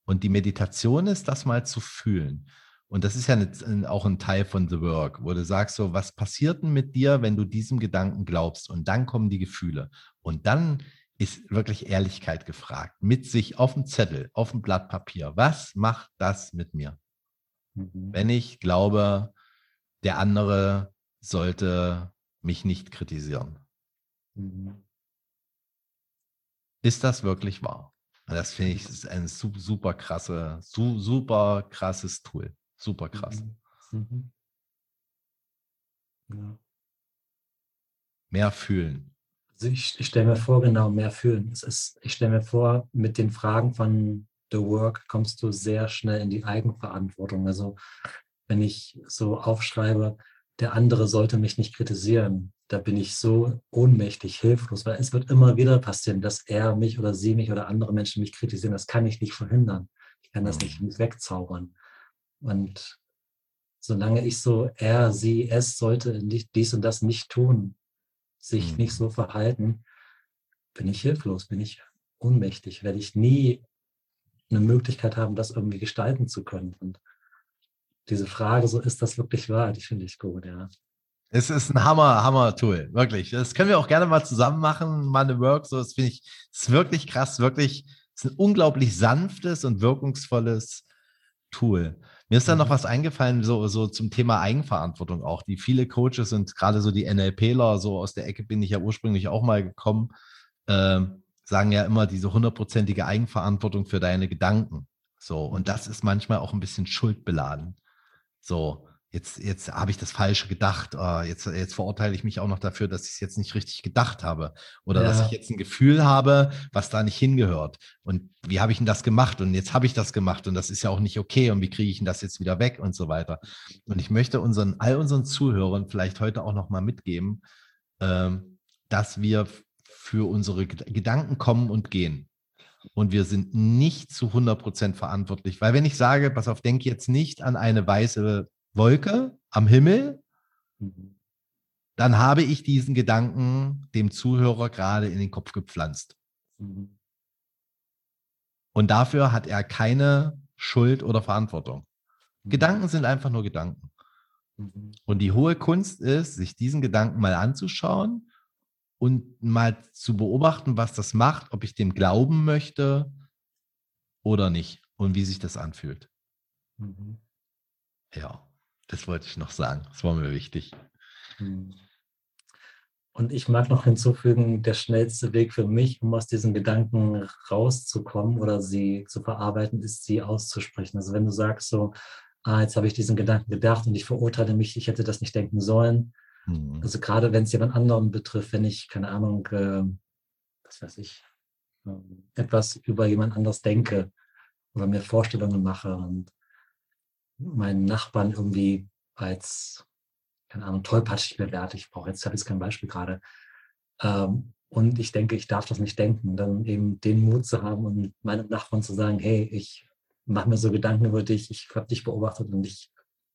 Und die Meditation ist, das mal zu fühlen. Und das ist ja eine, auch ein Teil von The Work, wo du sagst so, was passiert denn mit dir, wenn du diesem Gedanken glaubst? Und dann kommen die Gefühle. Und dann ist wirklich Ehrlichkeit gefragt. Mit sich auf dem Zettel, auf dem Blatt Papier. Was macht das mit mir? Mhm. Wenn ich glaube, der andere sollte mich nicht kritisieren. Mhm. Ist das wirklich wahr? Und das finde ich ist ein su- super krasse, su super krasses Tool. Super krass. Mhm. Ja. Mehr fühlen. Also ich, ich stelle mir vor, genau, mehr fühlen. Es ist, ich stelle mir vor, mit den Fragen von The Work kommst du sehr schnell in die Eigenverantwortung. Also wenn ich so aufschreibe, der andere sollte mich nicht kritisieren, da bin ich so ohnmächtig, hilflos, weil es wird immer wieder passieren, dass er mich oder sie mich oder andere Menschen mich kritisieren. Das kann ich nicht verhindern. Ich kann das nicht wegzaubern. Und solange ich so, er, sie, es sollte nicht, dies und das nicht tun, sich Mhm. nicht so verhalten, bin ich hilflos, bin ich ohnmächtig, werde ich nie eine Möglichkeit haben, das irgendwie gestalten zu können. Und diese Frage, so ist das wirklich wahr, die finde ich gut, ja. Es ist ein Hammer, Hammer-Tool, wirklich. Das können wir auch gerne mal zusammen machen, mal eine Work. So, das finde ich, ist wirklich krass, wirklich, ist ein unglaublich sanftes und wirkungsvolles Tool. Mir ist da noch Mhm. was eingefallen, so, so zum Thema Eigenverantwortung auch. Die viele Coaches und gerade so die NLPler, so aus der Ecke bin ich ja ursprünglich auch mal gekommen, ähm, sagen ja immer diese hundertprozentige Eigenverantwortung für deine Gedanken. So, und das ist manchmal auch ein bisschen schuldbeladen. So, jetzt, jetzt habe ich das Falsche gedacht. ah, jetzt, jetzt verurteile ich mich auch noch dafür, dass ich es jetzt nicht richtig gedacht habe. Oder dass Ja. ich jetzt ein Gefühl habe, was da nicht hingehört. Und wie habe ich denn das gemacht? Und jetzt habe ich das gemacht und das ist ja auch nicht okay. Und wie kriege ich denn das jetzt wieder weg und so weiter? Und ich möchte unseren, all unseren Zuhörern vielleicht heute auch noch mal mitgeben, ähm, dass wir für unsere Ged- Gedanken kommen und gehen. Und wir sind nicht zu 100% verantwortlich. Weil wenn ich sage, pass auf, denk jetzt nicht an eine weiße Wolke am Himmel, Mhm. dann habe ich diesen Gedanken dem Zuhörer gerade in den Kopf gepflanzt. Mhm. Und dafür hat er keine Schuld oder Verantwortung. Mhm. Gedanken sind einfach nur Gedanken. Mhm. Und die hohe Kunst ist, sich diesen Gedanken mal anzuschauen und mal zu beobachten, was das macht, ob ich dem glauben möchte oder nicht und wie sich das anfühlt. Ja, das wollte ich noch sagen. Das war mir wichtig. Mhm. Und ich mag noch hinzufügen, der schnellste Weg für mich, um aus diesen Gedanken rauszukommen oder sie zu verarbeiten, ist sie auszusprechen. Also wenn du sagst so, ah, jetzt habe ich diesen Gedanken gedacht und ich verurteile mich, ich hätte das nicht denken sollen. Mhm. Also gerade wenn es jemand anderen betrifft, wenn ich, keine Ahnung, äh, was weiß ich, äh, etwas über jemand anders denke oder mir Vorstellungen mache und meinen Nachbarn irgendwie als, keine Ahnung, tollpatschig bewerte. Ich brauche jetzt, habe jetzt kein Beispiel gerade. Ähm, und ich denke, ich darf das nicht denken, dann eben den Mut zu haben und meinem Nachbarn zu sagen, hey, ich mache mir so Gedanken über dich, ich habe dich beobachtet und ich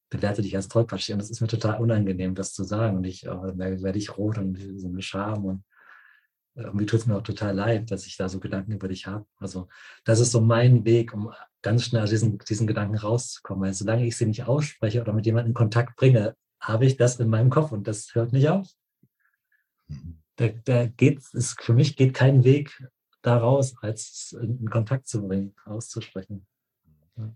bewerte dich als tollpatschig. Und es ist mir total unangenehm, das zu sagen. Und ich äh, werde ich rot und so eine Scham. Und irgendwie tut es mir auch total leid, dass ich da so Gedanken über dich habe. Also das ist so mein Weg, um ganz schnell aus diesen, diesen Gedanken rauszukommen. Weil solange ich sie nicht ausspreche oder mit jemandem in Kontakt bringe, habe ich das in meinem Kopf und das hört nicht auf. Mhm. Da, da geht es, für mich geht kein Weg daraus, als in Kontakt zu bringen, auszusprechen.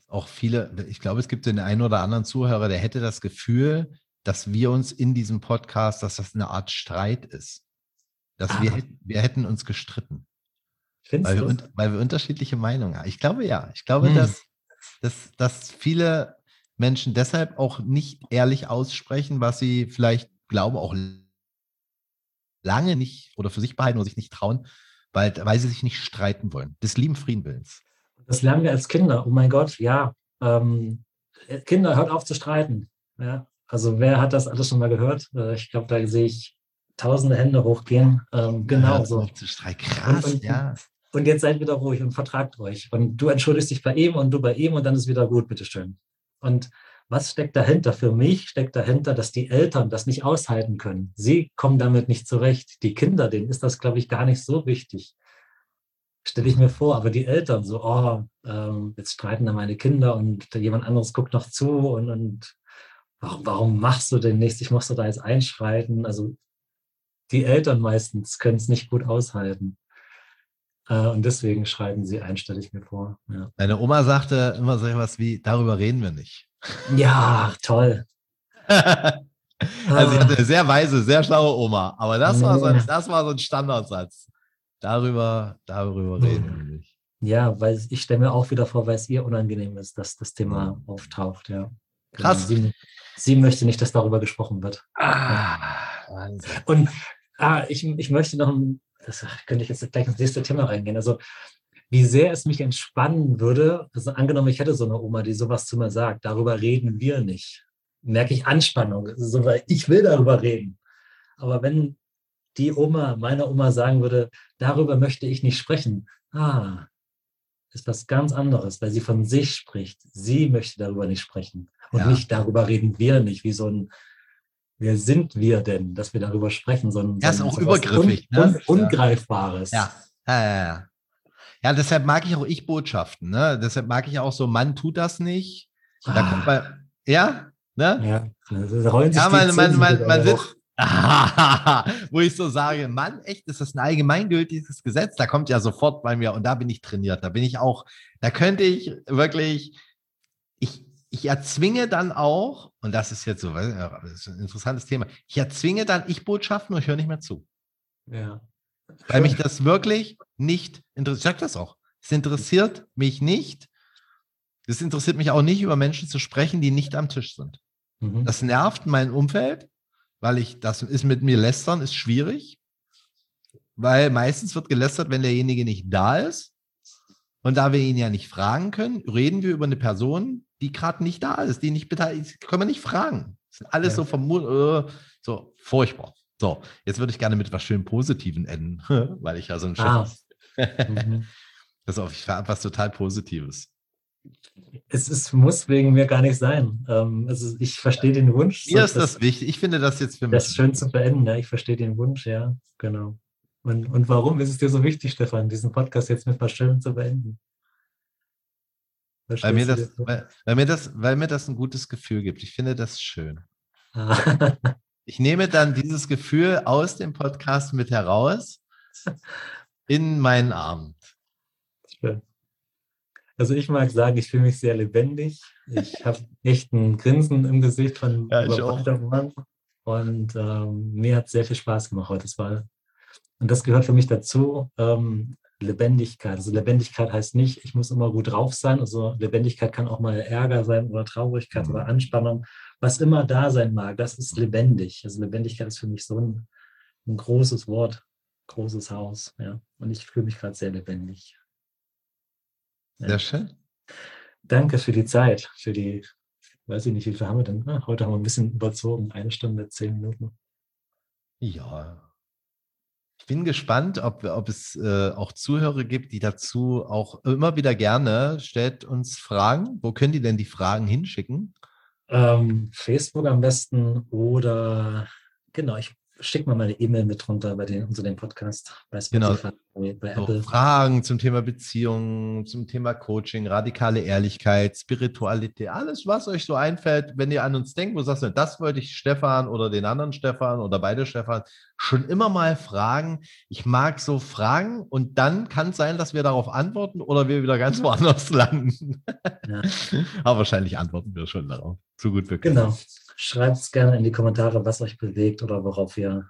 Auch viele, ich glaube, es gibt den einen oder anderen Zuhörer, der hätte das Gefühl, dass wir uns in diesem Podcast, dass das eine Art Streit ist. Dass ah. wir, wir hätten uns gestritten. Weil wir, weil wir, unterschiedliche Meinungen haben. Ich glaube ja. Ich glaube, hm. dass, dass, dass viele Menschen deshalb auch nicht ehrlich aussprechen, was sie vielleicht glauben, auch lange nicht oder für sich behalten oder sich nicht trauen, weil, weil sie sich nicht streiten wollen. Des lieben Friedenwillens. Das lernen wir als Kinder. Oh mein Gott, ja. Ähm, Kinder, hört auf zu streiten. Ja. Also wer hat das alles schon mal gehört? Äh, ich glaube, da sehe ich tausende Hände hochgehen. Ähm, genau ja, so. Krass, und, und, ja. Und jetzt seid wieder ruhig und vertragt euch. Und du entschuldigst dich bei ihm und du bei ihm und dann ist wieder gut, bitteschön. Und was steckt dahinter? Für mich steckt dahinter, dass die Eltern das nicht aushalten können. Sie kommen damit nicht zurecht. Die Kinder, denen ist das, glaube ich, gar nicht so wichtig. Stelle ich mir vor, aber die Eltern so, oh, ähm, jetzt streiten da meine Kinder und jemand anderes guckt noch zu und, und warum, warum machst du denn nichts? Ich muss da jetzt einschreiten. Also die Eltern meistens können es nicht gut aushalten. Äh, und deswegen schreiben sie ein, stelle ich mir vor. Ja. Deine Oma sagte immer so etwas wie, darüber reden wir nicht. Ja, toll. also sie hatte eine sehr weise, sehr schlaue Oma, aber das, war, so ein, das war so ein Standardsatz. Darüber, darüber reden wir nicht. Ja, weil ich stelle mir auch wieder vor, weil es ihr unangenehm ist, dass das Thema auftaucht, ja. Krass. Sie, sie möchte nicht, dass darüber gesprochen wird. Ah, Und ah, ich, ich möchte noch, das könnte ich jetzt gleich ins nächste Thema reingehen. Also wie sehr es mich entspannen würde, also angenommen, ich hätte so eine Oma, die sowas zu mir sagt, darüber reden wir nicht. Merke ich Anspannung. So, ich will darüber reden. Aber wenn die Oma, meine Oma sagen würde, darüber möchte ich nicht sprechen, ah, ist was ganz anderes, weil sie von sich spricht. Sie möchte darüber nicht sprechen. Und ja. nicht darüber reden wir nicht, wie so ein, wer sind wir denn, dass wir darüber sprechen, sondern ja, ist auch übergriffig, un, un, ne? Ungreifbares. Ja. Ja, ja, ja. Ja, deshalb mag ich auch Ich-Botschaften. Ne? Deshalb mag ich auch so, Mann tut das nicht. Da ah. kommt man, ja, ne? Ja, ja man, man, man, man sitzt, wo ich so sage, Mann, echt, ist das ein allgemeingültiges Gesetz? Da kommt ja sofort bei mir und da bin ich trainiert. Da bin ich auch, da könnte ich wirklich, ich, erzwinge dann auch, und das ist jetzt so, das ist ein interessantes Thema, ich erzwinge dann Ich-Botschaften und ich höre nicht mehr zu. Ja. Weil mich das wirklich nicht interessiert. Ich sage das auch. Es interessiert mich nicht. Es interessiert mich auch nicht, über Menschen zu sprechen, die nicht am Tisch sind. Mhm. Das nervt mein Umfeld, weil ich, das ist mit mir lästern, ist schwierig. Weil meistens wird gelästert, wenn derjenige nicht da ist. Und da wir ihn ja nicht fragen können, reden wir über eine Person, die gerade nicht da ist, die nicht beteiligt ist. Können wir nicht fragen. Das sind alles ja. so vermutet, äh, so furchtbar. So, jetzt würde ich gerne mit was schön Positiven enden, weil ich ja so ein ah. mhm. Pass auf, ich habe was total Positives. Es ist, muss wegen mir gar nicht sein. Ähm, also ich verstehe den Wunsch. Mir ist das, das wichtig. Ich finde das jetzt für mich. Das ist schön zu beenden. Ja. Ich verstehe den Wunsch, ja, genau. Und, und warum ist es dir so wichtig, Stefan, diesen Podcast jetzt mit was Schönem zu beenden? Weil mir, das, weil, weil, mir das, weil mir das ein gutes Gefühl gibt. Ich finde das schön. Ah. Ich nehme dann dieses Gefühl aus dem Podcast mit heraus in meinen Abend. Schön. Also ich mag sagen, ich fühle mich sehr lebendig. Ich habe echt ein Grinsen im Gesicht von ja, auch. und ähm, mir hat sehr viel Spaß gemacht heute. Das war, und das gehört für mich dazu. Ähm, Lebendigkeit. Also Lebendigkeit heißt nicht, ich muss immer gut drauf sein. Also Lebendigkeit kann auch mal Ärger sein oder Traurigkeit mhm. oder Anspannung was immer da sein mag, das ist lebendig. Also Lebendigkeit ist für mich so ein, ein großes Wort, großes Haus. Ja. Und ich fühle mich gerade sehr lebendig. Ja. Sehr schön. Danke für die Zeit, für die, weiß ich nicht, wie viel haben wir denn? Ah, heute haben wir ein bisschen überzogen, eine Stunde, zehn Minuten. Ja. Ich bin gespannt, ob, ob es äh, auch Zuhörer gibt, die dazu auch immer wieder gerne stellt uns Fragen. Wo können die denn die Fragen hinschicken? Ähm, Facebook am besten oder genau, ich schick mal meine E-Mail mit runter bei den, unter dem Podcast. Bei genau. Spotify, bei so, Fragen zum Thema Beziehungen, zum Thema Coaching, radikale Ehrlichkeit, Spiritualität, alles, was euch so einfällt, wenn ihr an uns denkt, wo sagst du, das wollte ich Stefan oder den anderen Stefan oder beide Stefan schon immer mal fragen. Ich mag so Fragen und dann kann es sein, dass wir darauf antworten oder wir wieder ganz woanders landen. Ja. Aber wahrscheinlich antworten wir schon darauf. So gut wir können. Genau. Schreibt es gerne in die Kommentare, was euch bewegt oder worauf ihr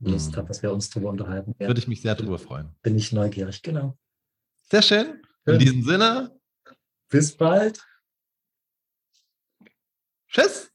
Lust mhm. habt, dass wir uns darüber unterhalten werden. Würde ich mich sehr darüber freuen. Bin ich neugierig, genau. Sehr schön. In diesem Sinne. Bis bald. Tschüss.